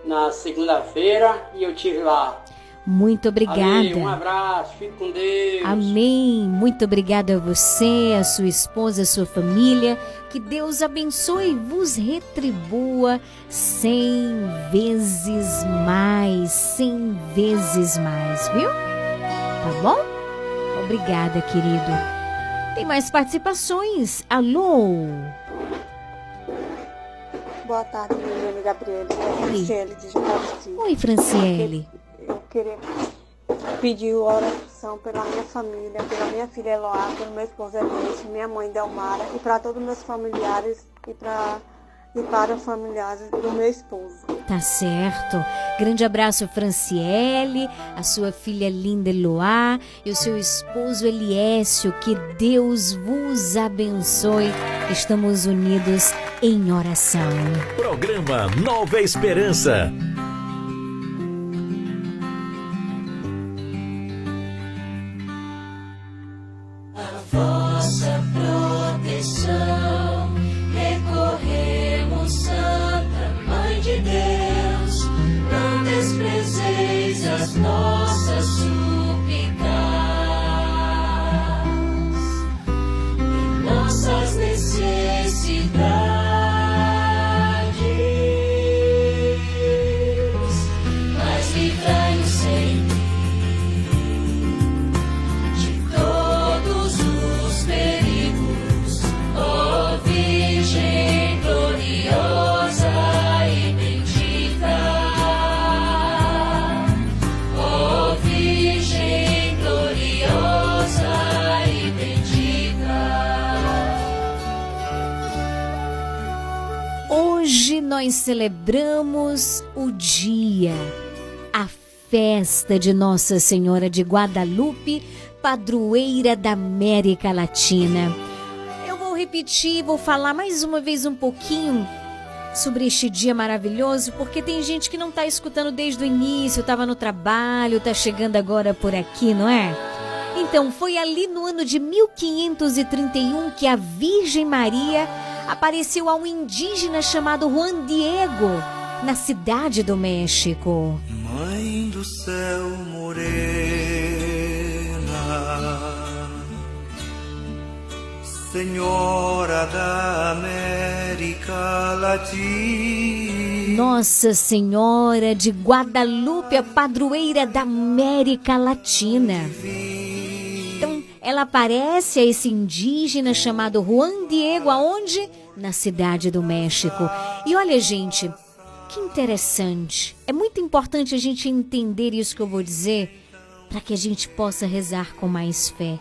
na segunda-feira e eu tive lá. Muito obrigada. Valeu, um abraço, fique com Deus. Amém. Muito obrigada a você, a sua esposa, a sua família. Que Deus abençoe e vos retribua cem vezes mais, cem vezes mais, viu? tá bom? Obrigada, querido. Tem mais participações? Alô? Boa tarde, minha amiga Gabriela. É Franciele de. Oi, Franciele. Eu queria pedir oração pela minha família, pela minha filha Eloá, pelo meu esposo Edilson, minha mãe Delmara e para todos os meus familiares e para e para os familiares do meu esposo. Tá certo. Grande abraço, Franciele, a sua filha linda Eloá e o seu esposo Eliécio. Que Deus vos abençoe. Estamos unidos em oração. Programa Nova Esperança. Vossa proteção. Recorremos, Santa Mãe de Deus, não desprezeis as nossas nós celebramos o dia, a festa de Nossa Senhora de Guadalupe, padroeira da América Latina. Eu vou repetir, vou falar mais uma vez um pouquinho sobre este dia maravilhoso, porque tem gente que não está escutando desde o início, estava no trabalho, está chegando agora por aqui, não é? Então, foi ali no ano de 1531 que a Virgem Maria apareceu a um indígena chamado Juan Diego, na cidade do México. Mãe do céu morena, Senhora da América Latina. Nossa Senhora de Guadalupe, a padroeira da América Latina. Ela aparece a esse indígena chamado Juan Diego, aonde? Na cidade do México. E olha, gente, que interessante. É muito importante a gente entender isso que eu vou dizer para que a gente possa rezar com mais fé.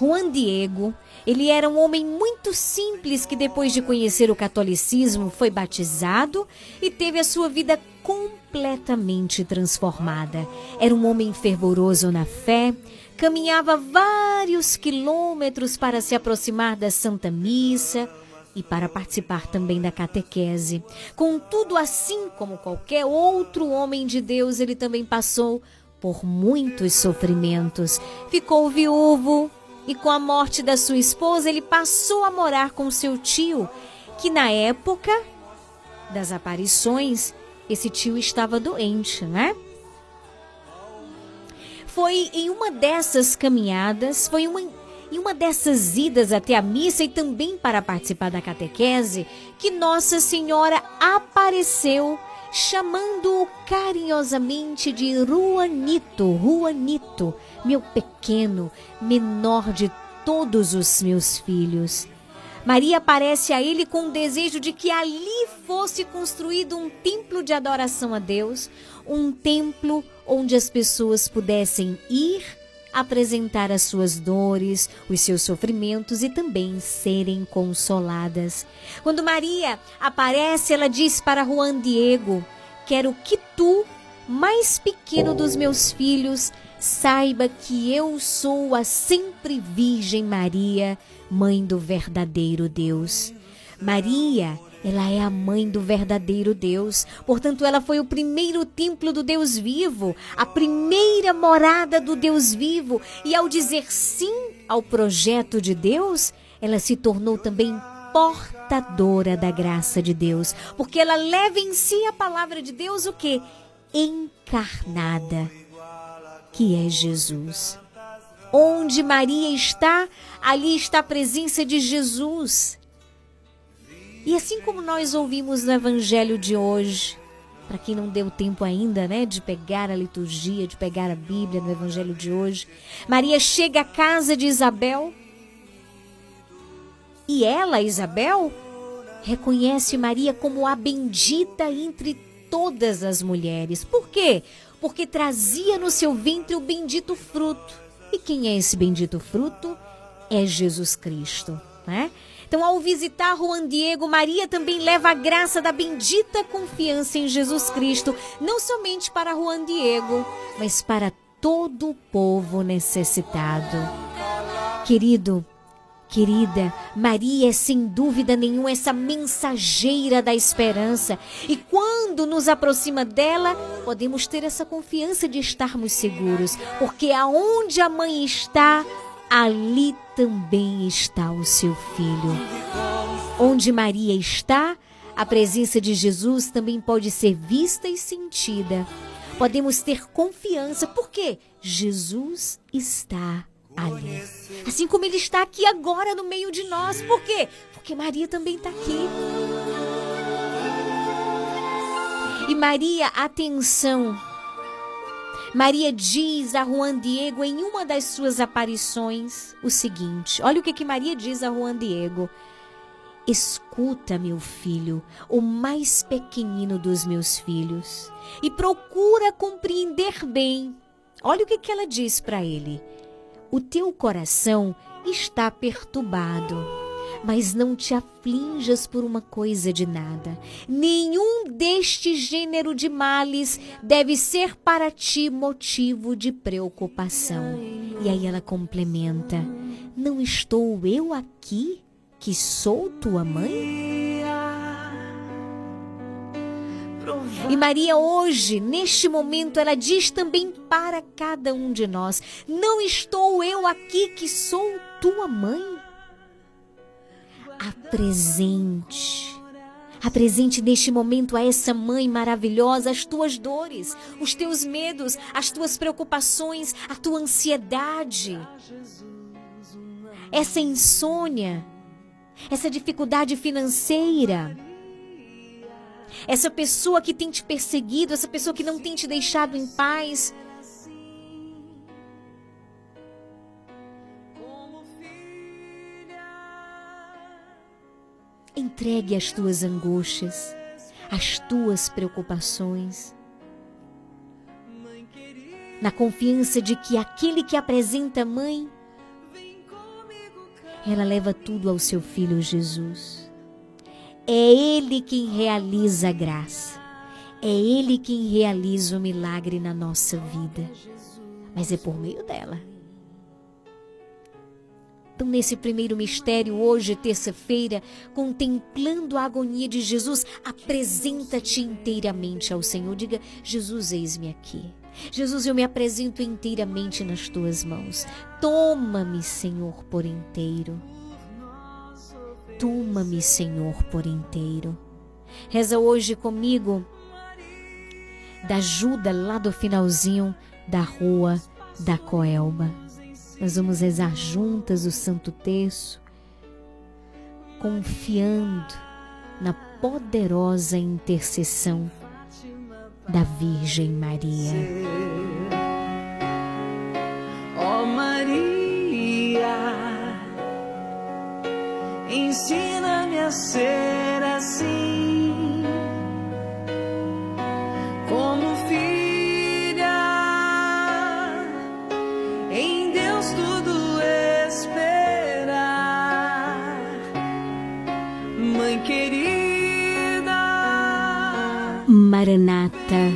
Juan Diego, ele era um homem muito simples que depois de conhecer o catolicismo foi batizado e teve a sua vida completamente transformada. Era um homem fervoroso na fé, caminhava vários quilômetros para se aproximar da Santa Missa e para participar também da catequese. Contudo, assim como qualquer outro homem de Deus, ele também passou por muitos sofrimentos. Ficou viúvo e com a morte da sua esposa, ele passou a morar com seu tio, que na época das aparições, esse tio estava doente, né? Foi em uma dessas caminhadas, foi uma, em uma dessas idas até a missa e também para participar da catequese, que Nossa Senhora apareceu chamando-o carinhosamente de Ruanito, Ruanito, meu pequeno, menor de todos os meus filhos. Maria aparece a ele com o desejo de que ali fosse construído um templo de adoração a Deus, um templo onde as pessoas pudessem ir apresentar as suas dores, os seus sofrimentos e também serem consoladas. Quando Maria aparece, ela diz para Juan Diego: Quero que tu, mais pequeno dos meus filhos, saiba que eu sou a sempre Virgem Maria, mãe do verdadeiro Deus. Maria, ela é a mãe do verdadeiro Deus. Portanto, ela foi o primeiro templo do Deus vivo, a primeira morada do Deus vivo. E ao dizer sim ao projeto de Deus, ela se tornou também portadora da graça de Deus, porque ela leva em si a palavra de Deus o que? Encarnada, que é Jesus. Onde Maria está, ali está a presença de Jesus. E assim como nós ouvimos no evangelho de hoje, para quem não deu tempo ainda, né, de pegar a liturgia, de pegar a Bíblia no evangelho de hoje. Maria chega à casa de Isabel e ela, Isabel, reconhece Maria como a bendita entre todas as mulheres. Por quê? Porque trazia no seu ventre o bendito fruto. E quem é esse bendito fruto? É Jesus Cristo, né? Então, ao visitar Juan Diego, Maria também leva a graça da bendita confiança em Jesus Cristo, não somente para Juan Diego, mas para todo o povo necessitado. Querido, Querida, Maria é sem dúvida nenhuma essa mensageira da esperança. E quando nos aproxima dela, podemos ter essa confiança de estarmos seguros, porque aonde a mãe está, ali também está o seu filho. Onde Maria está, a presença de Jesus também pode ser vista e sentida. Podemos ter confiança, porque Jesus está ali. Assim como ele está aqui agora no meio de nós. Por quê? Porque Maria também está aqui. E Maria, atenção. Maria diz a Juan Diego em uma das suas aparições o seguinte: olha o que, que Maria diz a Juan Diego. Escuta, meu filho, o mais pequenino dos meus filhos, e procura compreender bem. Olha o que, que ela diz para ele o teu coração está perturbado. Mas não te aflinjas por uma coisa de nada. Nenhum deste gênero de males deve ser para ti motivo de preocupação. E aí ela complementa: Não estou eu aqui, que sou tua mãe? E Maria, hoje, neste momento, ela diz também para cada um de nós: Não estou eu aqui que sou tua mãe. Apresente. Apresente neste momento a essa mãe maravilhosa as tuas dores, os teus medos, as tuas preocupações, a tua ansiedade, essa insônia, essa dificuldade financeira essa pessoa que tem te perseguido, essa pessoa que não tem te deixado em paz. Entregue as tuas angústias, as tuas preocupações, na confiança de que aquele que apresenta mãe, ela leva tudo ao seu filho Jesus. É Ele quem realiza a graça. É Ele quem realiza o milagre na nossa vida. Mas é por meio dela. Então, nesse primeiro mistério, hoje, terça-feira, contemplando a agonia de Jesus, apresenta-te inteiramente ao Senhor. Diga: Jesus, eis-me aqui. Jesus, eu me apresento inteiramente nas tuas mãos. Toma-me, Senhor, por inteiro. Toma-me, Senhor, por inteiro. Reza hoje comigo da ajuda lá do finalzinho da rua da Coelba. Nós vamos rezar juntas o Santo Terço, confiando na poderosa intercessão da Virgem Maria. Ó oh Maria ensina-me a ser assim, Maranata,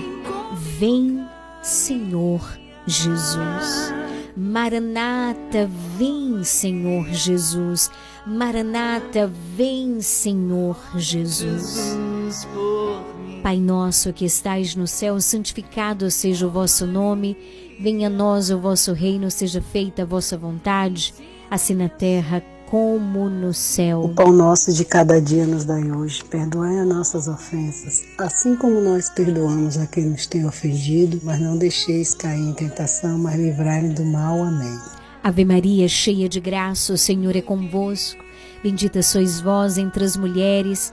vem, Senhor Jesus. Maranata, vem, Senhor Jesus. Maranata, vem, Senhor Jesus. Pai nosso que estais no céu, santificado seja o vosso nome. Venha a nós o vosso reino, seja feita a vossa vontade, assim na terra como no céu. O pão nosso de cada dia nos dai hoje. Perdoai as nossas ofensas, assim como nós perdoamos a quem nos tem ofendido, mas não deixeis cair em tentação, mas livrai-nos do mal. Amém. Ave Maria, cheia de graça, o Senhor é convosco. Bendita sois vós entre as mulheres,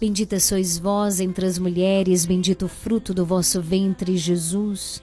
Bendita sois vós entre as mulheres, bendito o fruto do vosso ventre, Jesus.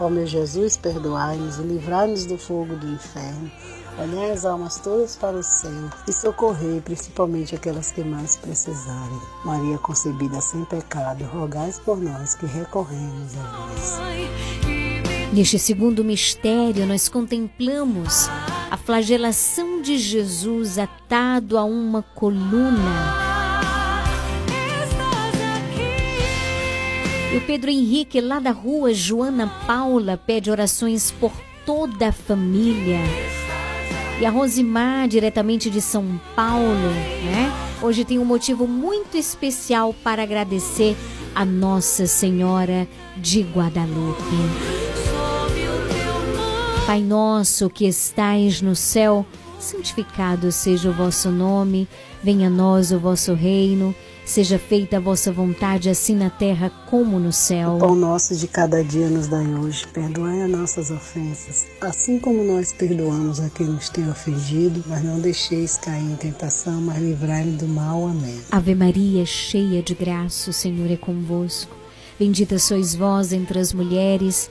Ó meu Jesus, perdoai-nos e livrai-nos do fogo do inferno. Olhai as almas todas para o céu e socorrei principalmente aquelas que mais precisarem. Maria concebida sem pecado, rogai por nós que recorremos a vós. Neste segundo mistério, nós contemplamos a flagelação de Jesus atado a uma coluna. E o Pedro Henrique, lá da rua Joana Paula, pede orações por toda a família. E a Rosimar, diretamente de São Paulo, né? Hoje tem um motivo muito especial para agradecer a Nossa Senhora de Guadalupe. Pai nosso que estais no céu, santificado seja o vosso nome, venha a nós o vosso reino. Seja feita a vossa vontade, assim na terra como no céu. O pão nosso de cada dia nos dai hoje. Perdoai as nossas ofensas, assim como nós perdoamos a quem nos tem ofendido. Mas não deixeis cair em tentação, mas livrai-me do mal. Amém. Ave Maria, cheia de graça, o Senhor é convosco. Bendita sois vós entre as mulheres.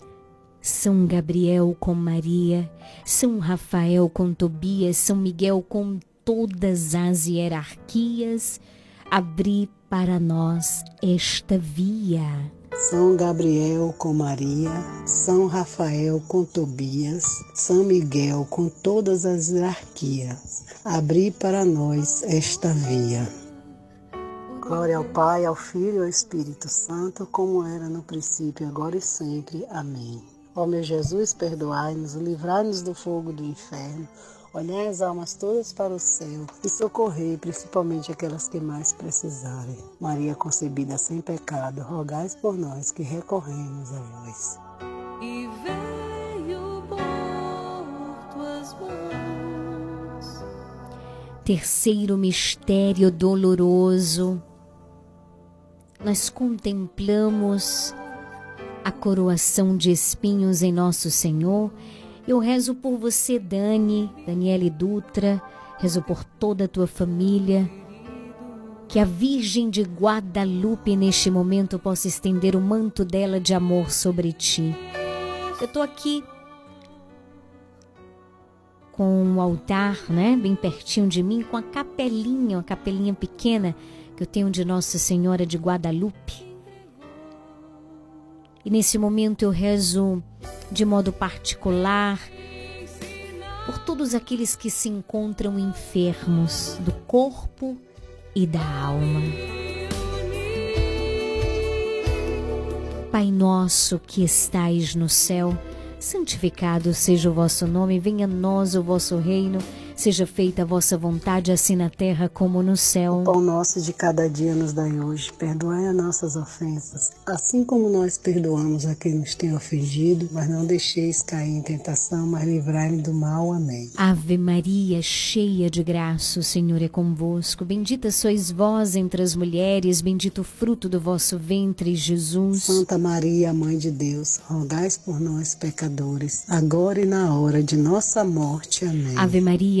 São Gabriel com Maria, São Rafael com Tobias, São Miguel com todas as hierarquias, abri para nós esta via. São Gabriel com Maria, São Rafael com Tobias, São Miguel com todas as hierarquias, abri para nós esta via. Glória ao Pai, ao Filho e ao Espírito Santo, como era no princípio, agora e sempre. Amém. Ó meu Jesus, perdoai-nos, livrai-nos do fogo do inferno, olhai as almas todas para o céu e socorrei principalmente aquelas que mais precisarem. Maria concebida sem pecado, rogais por nós que recorremos a vós. E veio por tuas mãos. Terceiro mistério doloroso. Nós contemplamos a coroação de espinhos em nosso Senhor. Eu rezo por você, Dani, Daniele Dutra, rezo por toda a tua família. Que a Virgem de Guadalupe neste momento possa estender o manto dela de amor sobre ti. Eu estou aqui com o altar, né, bem pertinho de mim, com a capelinha, uma capelinha pequena que eu tenho de Nossa Senhora de Guadalupe. E nesse momento eu rezo de modo particular por todos aqueles que se encontram enfermos do corpo e da alma. Pai nosso que estais no céu, santificado seja o vosso nome, venha a nós o vosso reino. Seja feita a vossa vontade, assim na terra como no céu. O pão nosso de cada dia nos dai hoje. Perdoai as nossas ofensas, assim como nós perdoamos a quem nos tem ofendido. Mas não deixeis cair em tentação, mas livrai-me do mal. Amém. Ave Maria, cheia de graça, o Senhor é convosco. Bendita sois vós entre as mulheres, bendito o fruto do vosso ventre, Jesus. Santa Maria, Mãe de Deus, rogais por nós, pecadores, agora e na hora de nossa morte. Amém. Ave Maria,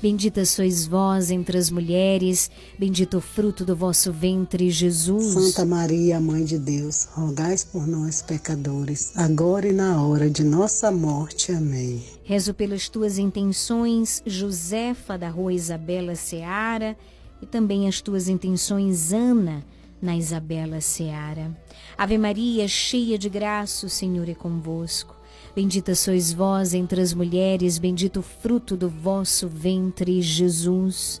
Bendita sois vós entre as mulheres, bendito o fruto do vosso ventre, Jesus. Santa Maria, Mãe de Deus, rogais por nós, pecadores, agora e na hora de nossa morte. Amém. Rezo pelas tuas intenções, Josefa da Rua Isabela Seara, e também as tuas intenções, Ana, na Isabela Seara. Ave Maria, cheia de graça, o Senhor é convosco. Bendita sois vós entre as mulheres, bendito o fruto do vosso ventre, Jesus.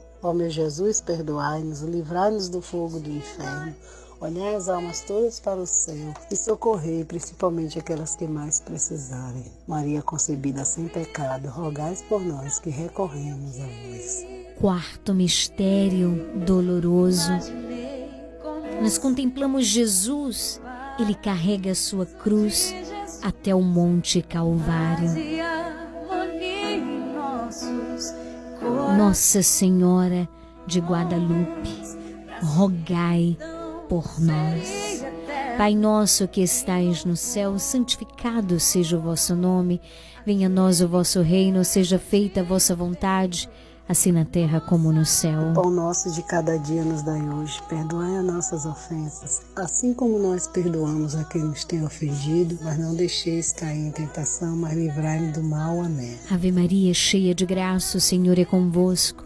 Ó meu Jesus, perdoai-nos, livrai-nos do fogo do inferno, olhai as almas todas para o céu e socorrei principalmente aquelas que mais precisarem. Maria concebida sem pecado, rogai por nós que recorremos a vós. Quarto mistério doloroso. Nós contemplamos Jesus, ele carrega a sua cruz até o Monte Calvário. Nossa Senhora de Guadalupe, rogai por nós. Pai nosso que estais no céu, santificado seja o vosso nome. Venha a nós o vosso reino, seja feita a vossa vontade, assim na terra como no céu. O pão nosso de cada dia nos dai hoje. Perdoai as nossas ofensas, assim como nós perdoamos a quem nos tem ofendido, mas não deixeis cair em tentação, mas livrai-me do mal. Amém. Ave Maria, cheia de graça, o Senhor é convosco.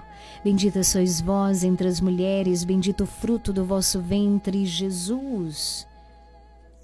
Bendita sois vós entre as mulheres, bendito o fruto do vosso ventre, Jesus.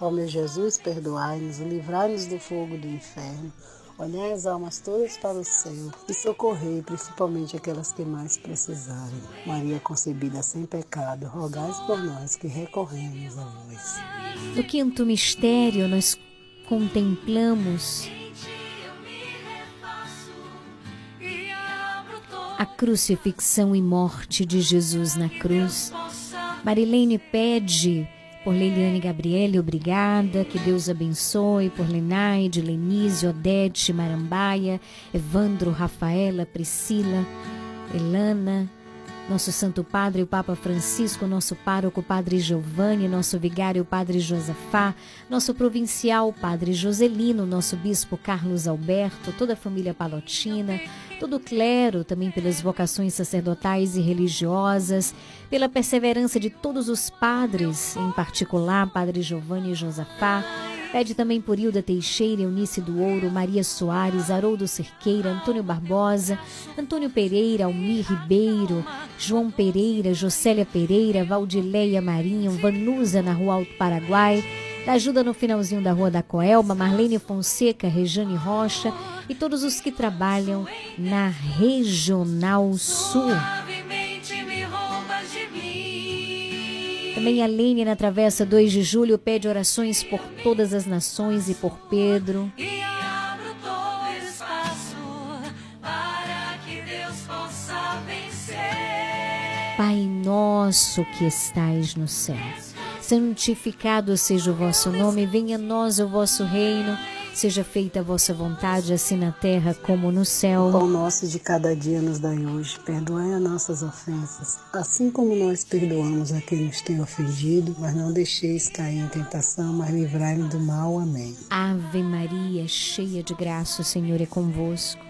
Ó meu Jesus, perdoai-nos, livrai-nos do fogo do inferno, olhai as almas todas para o céu e socorrei principalmente aquelas que mais precisarem. Maria concebida sem pecado, rogai por nós que recorremos a vós. No quinto mistério, nós contemplamos a crucifixão e morte de Jesus na cruz. Marilene pede por Leiliane Gabriele, obrigada, que Deus abençoe, por Lenaide, Lenise, Odete, Marambaia, Evandro, Rafaela, Priscila, Elana, nosso Santo Padre, o Papa Francisco, nosso pároco, Padre Giovanni, nosso vigário, Padre Josafá, nosso provincial, Padre Joselino, nosso bispo Carlos Alberto, toda a família palotina, todo o clero, também pelas vocações sacerdotais e religiosas, pela perseverança de todos os padres, em particular Padre Giovanni e Josafá, Pede também por Hilda Teixeira, Eunice do Ouro, Maria Soares, Haroldo Cerqueira, Antônio Barbosa, Antônio Pereira, Almir Ribeiro, João Pereira, Jocélia Pereira, Valdileia Marinho, Vanusa na Rua Alto Paraguai, da ajuda no finalzinho da Rua da Coelma, Marlene Fonseca, Rejane Rocha e todos os que trabalham na Regional Sul. Também a Lene na Travessa 2 de Julho pede orações por todas as nações e por Pedro. E abro todo espaço para que Deus possa vencer. Pai nosso que estais no céu, santificado seja o vosso nome, venha a nós o vosso reino. Seja feita a vossa vontade, assim na terra como no céu. O pão nosso de cada dia nos dai hoje. Perdoai as nossas ofensas, assim como nós perdoamos a quem nos tem ofendido. Mas não deixeis cair em tentação, mas livrai-nos do mal. Amém. Ave Maria, cheia de graça, o Senhor é convosco.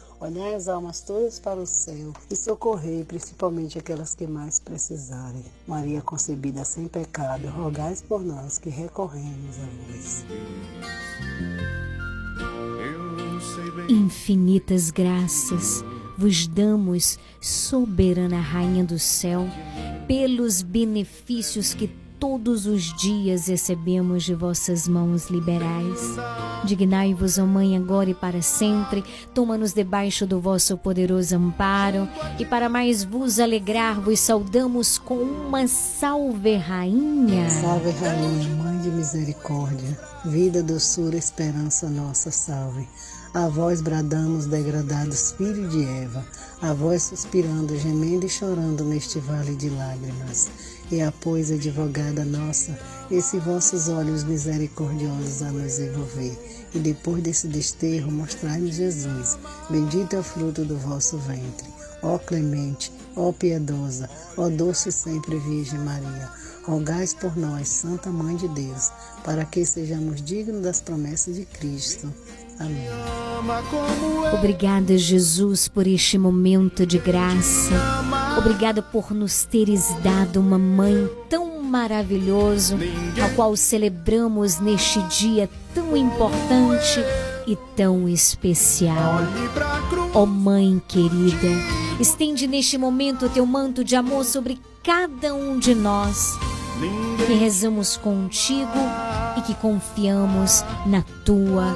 olhai as almas todas para o céu e socorrei principalmente aquelas que mais precisarem. Maria concebida sem pecado, rogais por nós que recorremos a vós. Infinitas graças vos damos, soberana Rainha do céu, pelos benefícios que todos os dias recebemos de vossas mãos liberais. Dignai-vos, ó Mãe, agora e para sempre, toma-nos debaixo do vosso poderoso amparo, e para mais vos alegrar, vos saudamos com uma salve, Rainha. Salve, Rainha, Mãe de misericórdia, vida, doçura, esperança nossa, salve. A vós bradamos, degradados filho de Eva, a vós suspirando, gemendo e chorando neste vale de lágrimas. E a pois, advogada nossa, esse vossos olhos misericordiosos a nos envolver, e depois desse desterro mostrai-nos Jesus, bendito é o fruto do vosso ventre. Ó clemente, ó piedosa, ó doce sempre Virgem Maria, rogais por nós, Santa Mãe de Deus, para que sejamos dignos das promessas de Cristo. Amém. Obrigada, Jesus, por este momento de graça. Obrigada por nos teres dado uma mãe tão maravilhoso, a qual celebramos neste dia tão importante e tão especial. Ó oh, Mãe querida, estende neste momento o teu manto de amor sobre cada um de nós que rezamos contigo e que confiamos na tua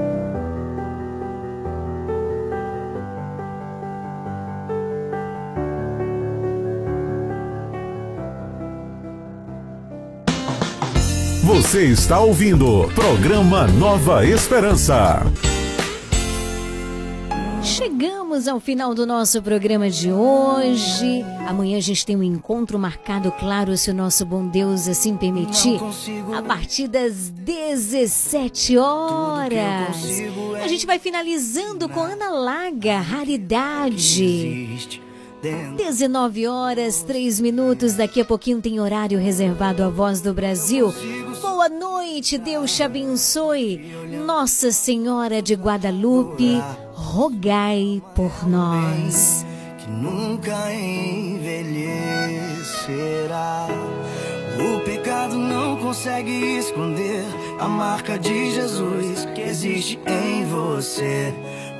Você está ouvindo programa Nova Esperança. Chegamos ao final do nosso programa de hoje. Amanhã a gente tem um encontro marcado, claro, se o nosso bom Deus assim permitir, a partir das 17 horas. A gente vai finalizando com Ana Laga, Raridade. 19 horas, 3 minutos. Daqui a pouquinho tem horário reservado à Voz do Brasil. Boa noite, Deus te abençoe. Nossa Senhora de Guadalupe, rogai por nós. que nunca envelhecerá. O pecado não consegue esconder a marca de Jesus que existe em você.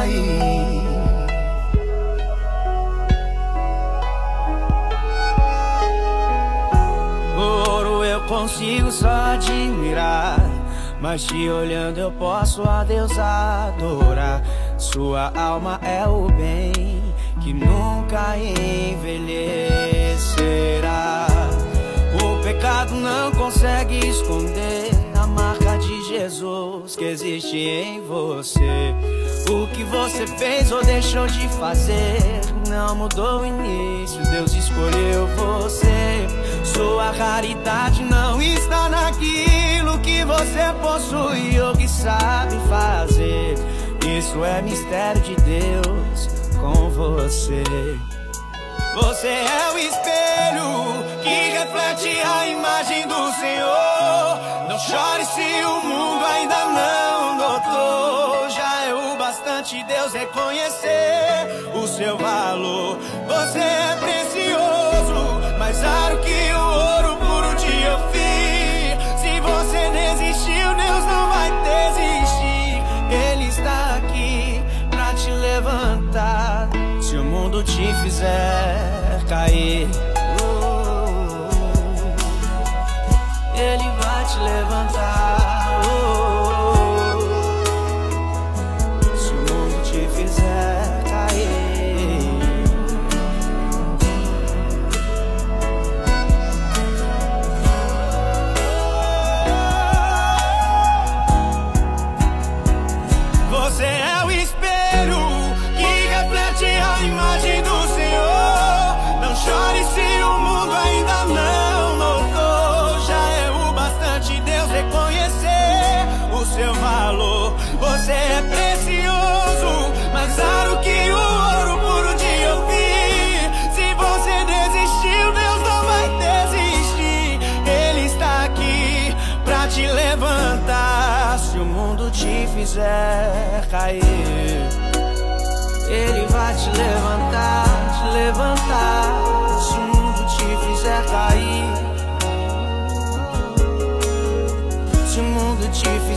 cair. Ouro eu consigo só admirar. Mas te olhando eu posso a Deus adorar. Sua alma é o bem que nunca envelhecerá. O pecado não consegue esconder Jesus que existe em você. O que você fez ou deixou de fazer não mudou o início. Deus escolheu você. Sua raridade não está naquilo que você possui ou que sabe fazer. Isso é mistério de Deus com você. Você é o espelho que reflete a imagem do Senhor. Não chore se o bastante Deus reconhecer o seu valor. Você é precioso, mais raro que o ouro puro de Ofir. Se você desistiu, Deus não vai desistir. Ele está aqui pra te levantar. Se o mundo te fizer cair, Ele vai te levantar.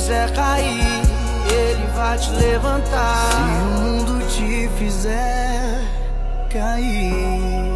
Fizer cair, Ele vai te levantar. Se o mundo te fizer cair.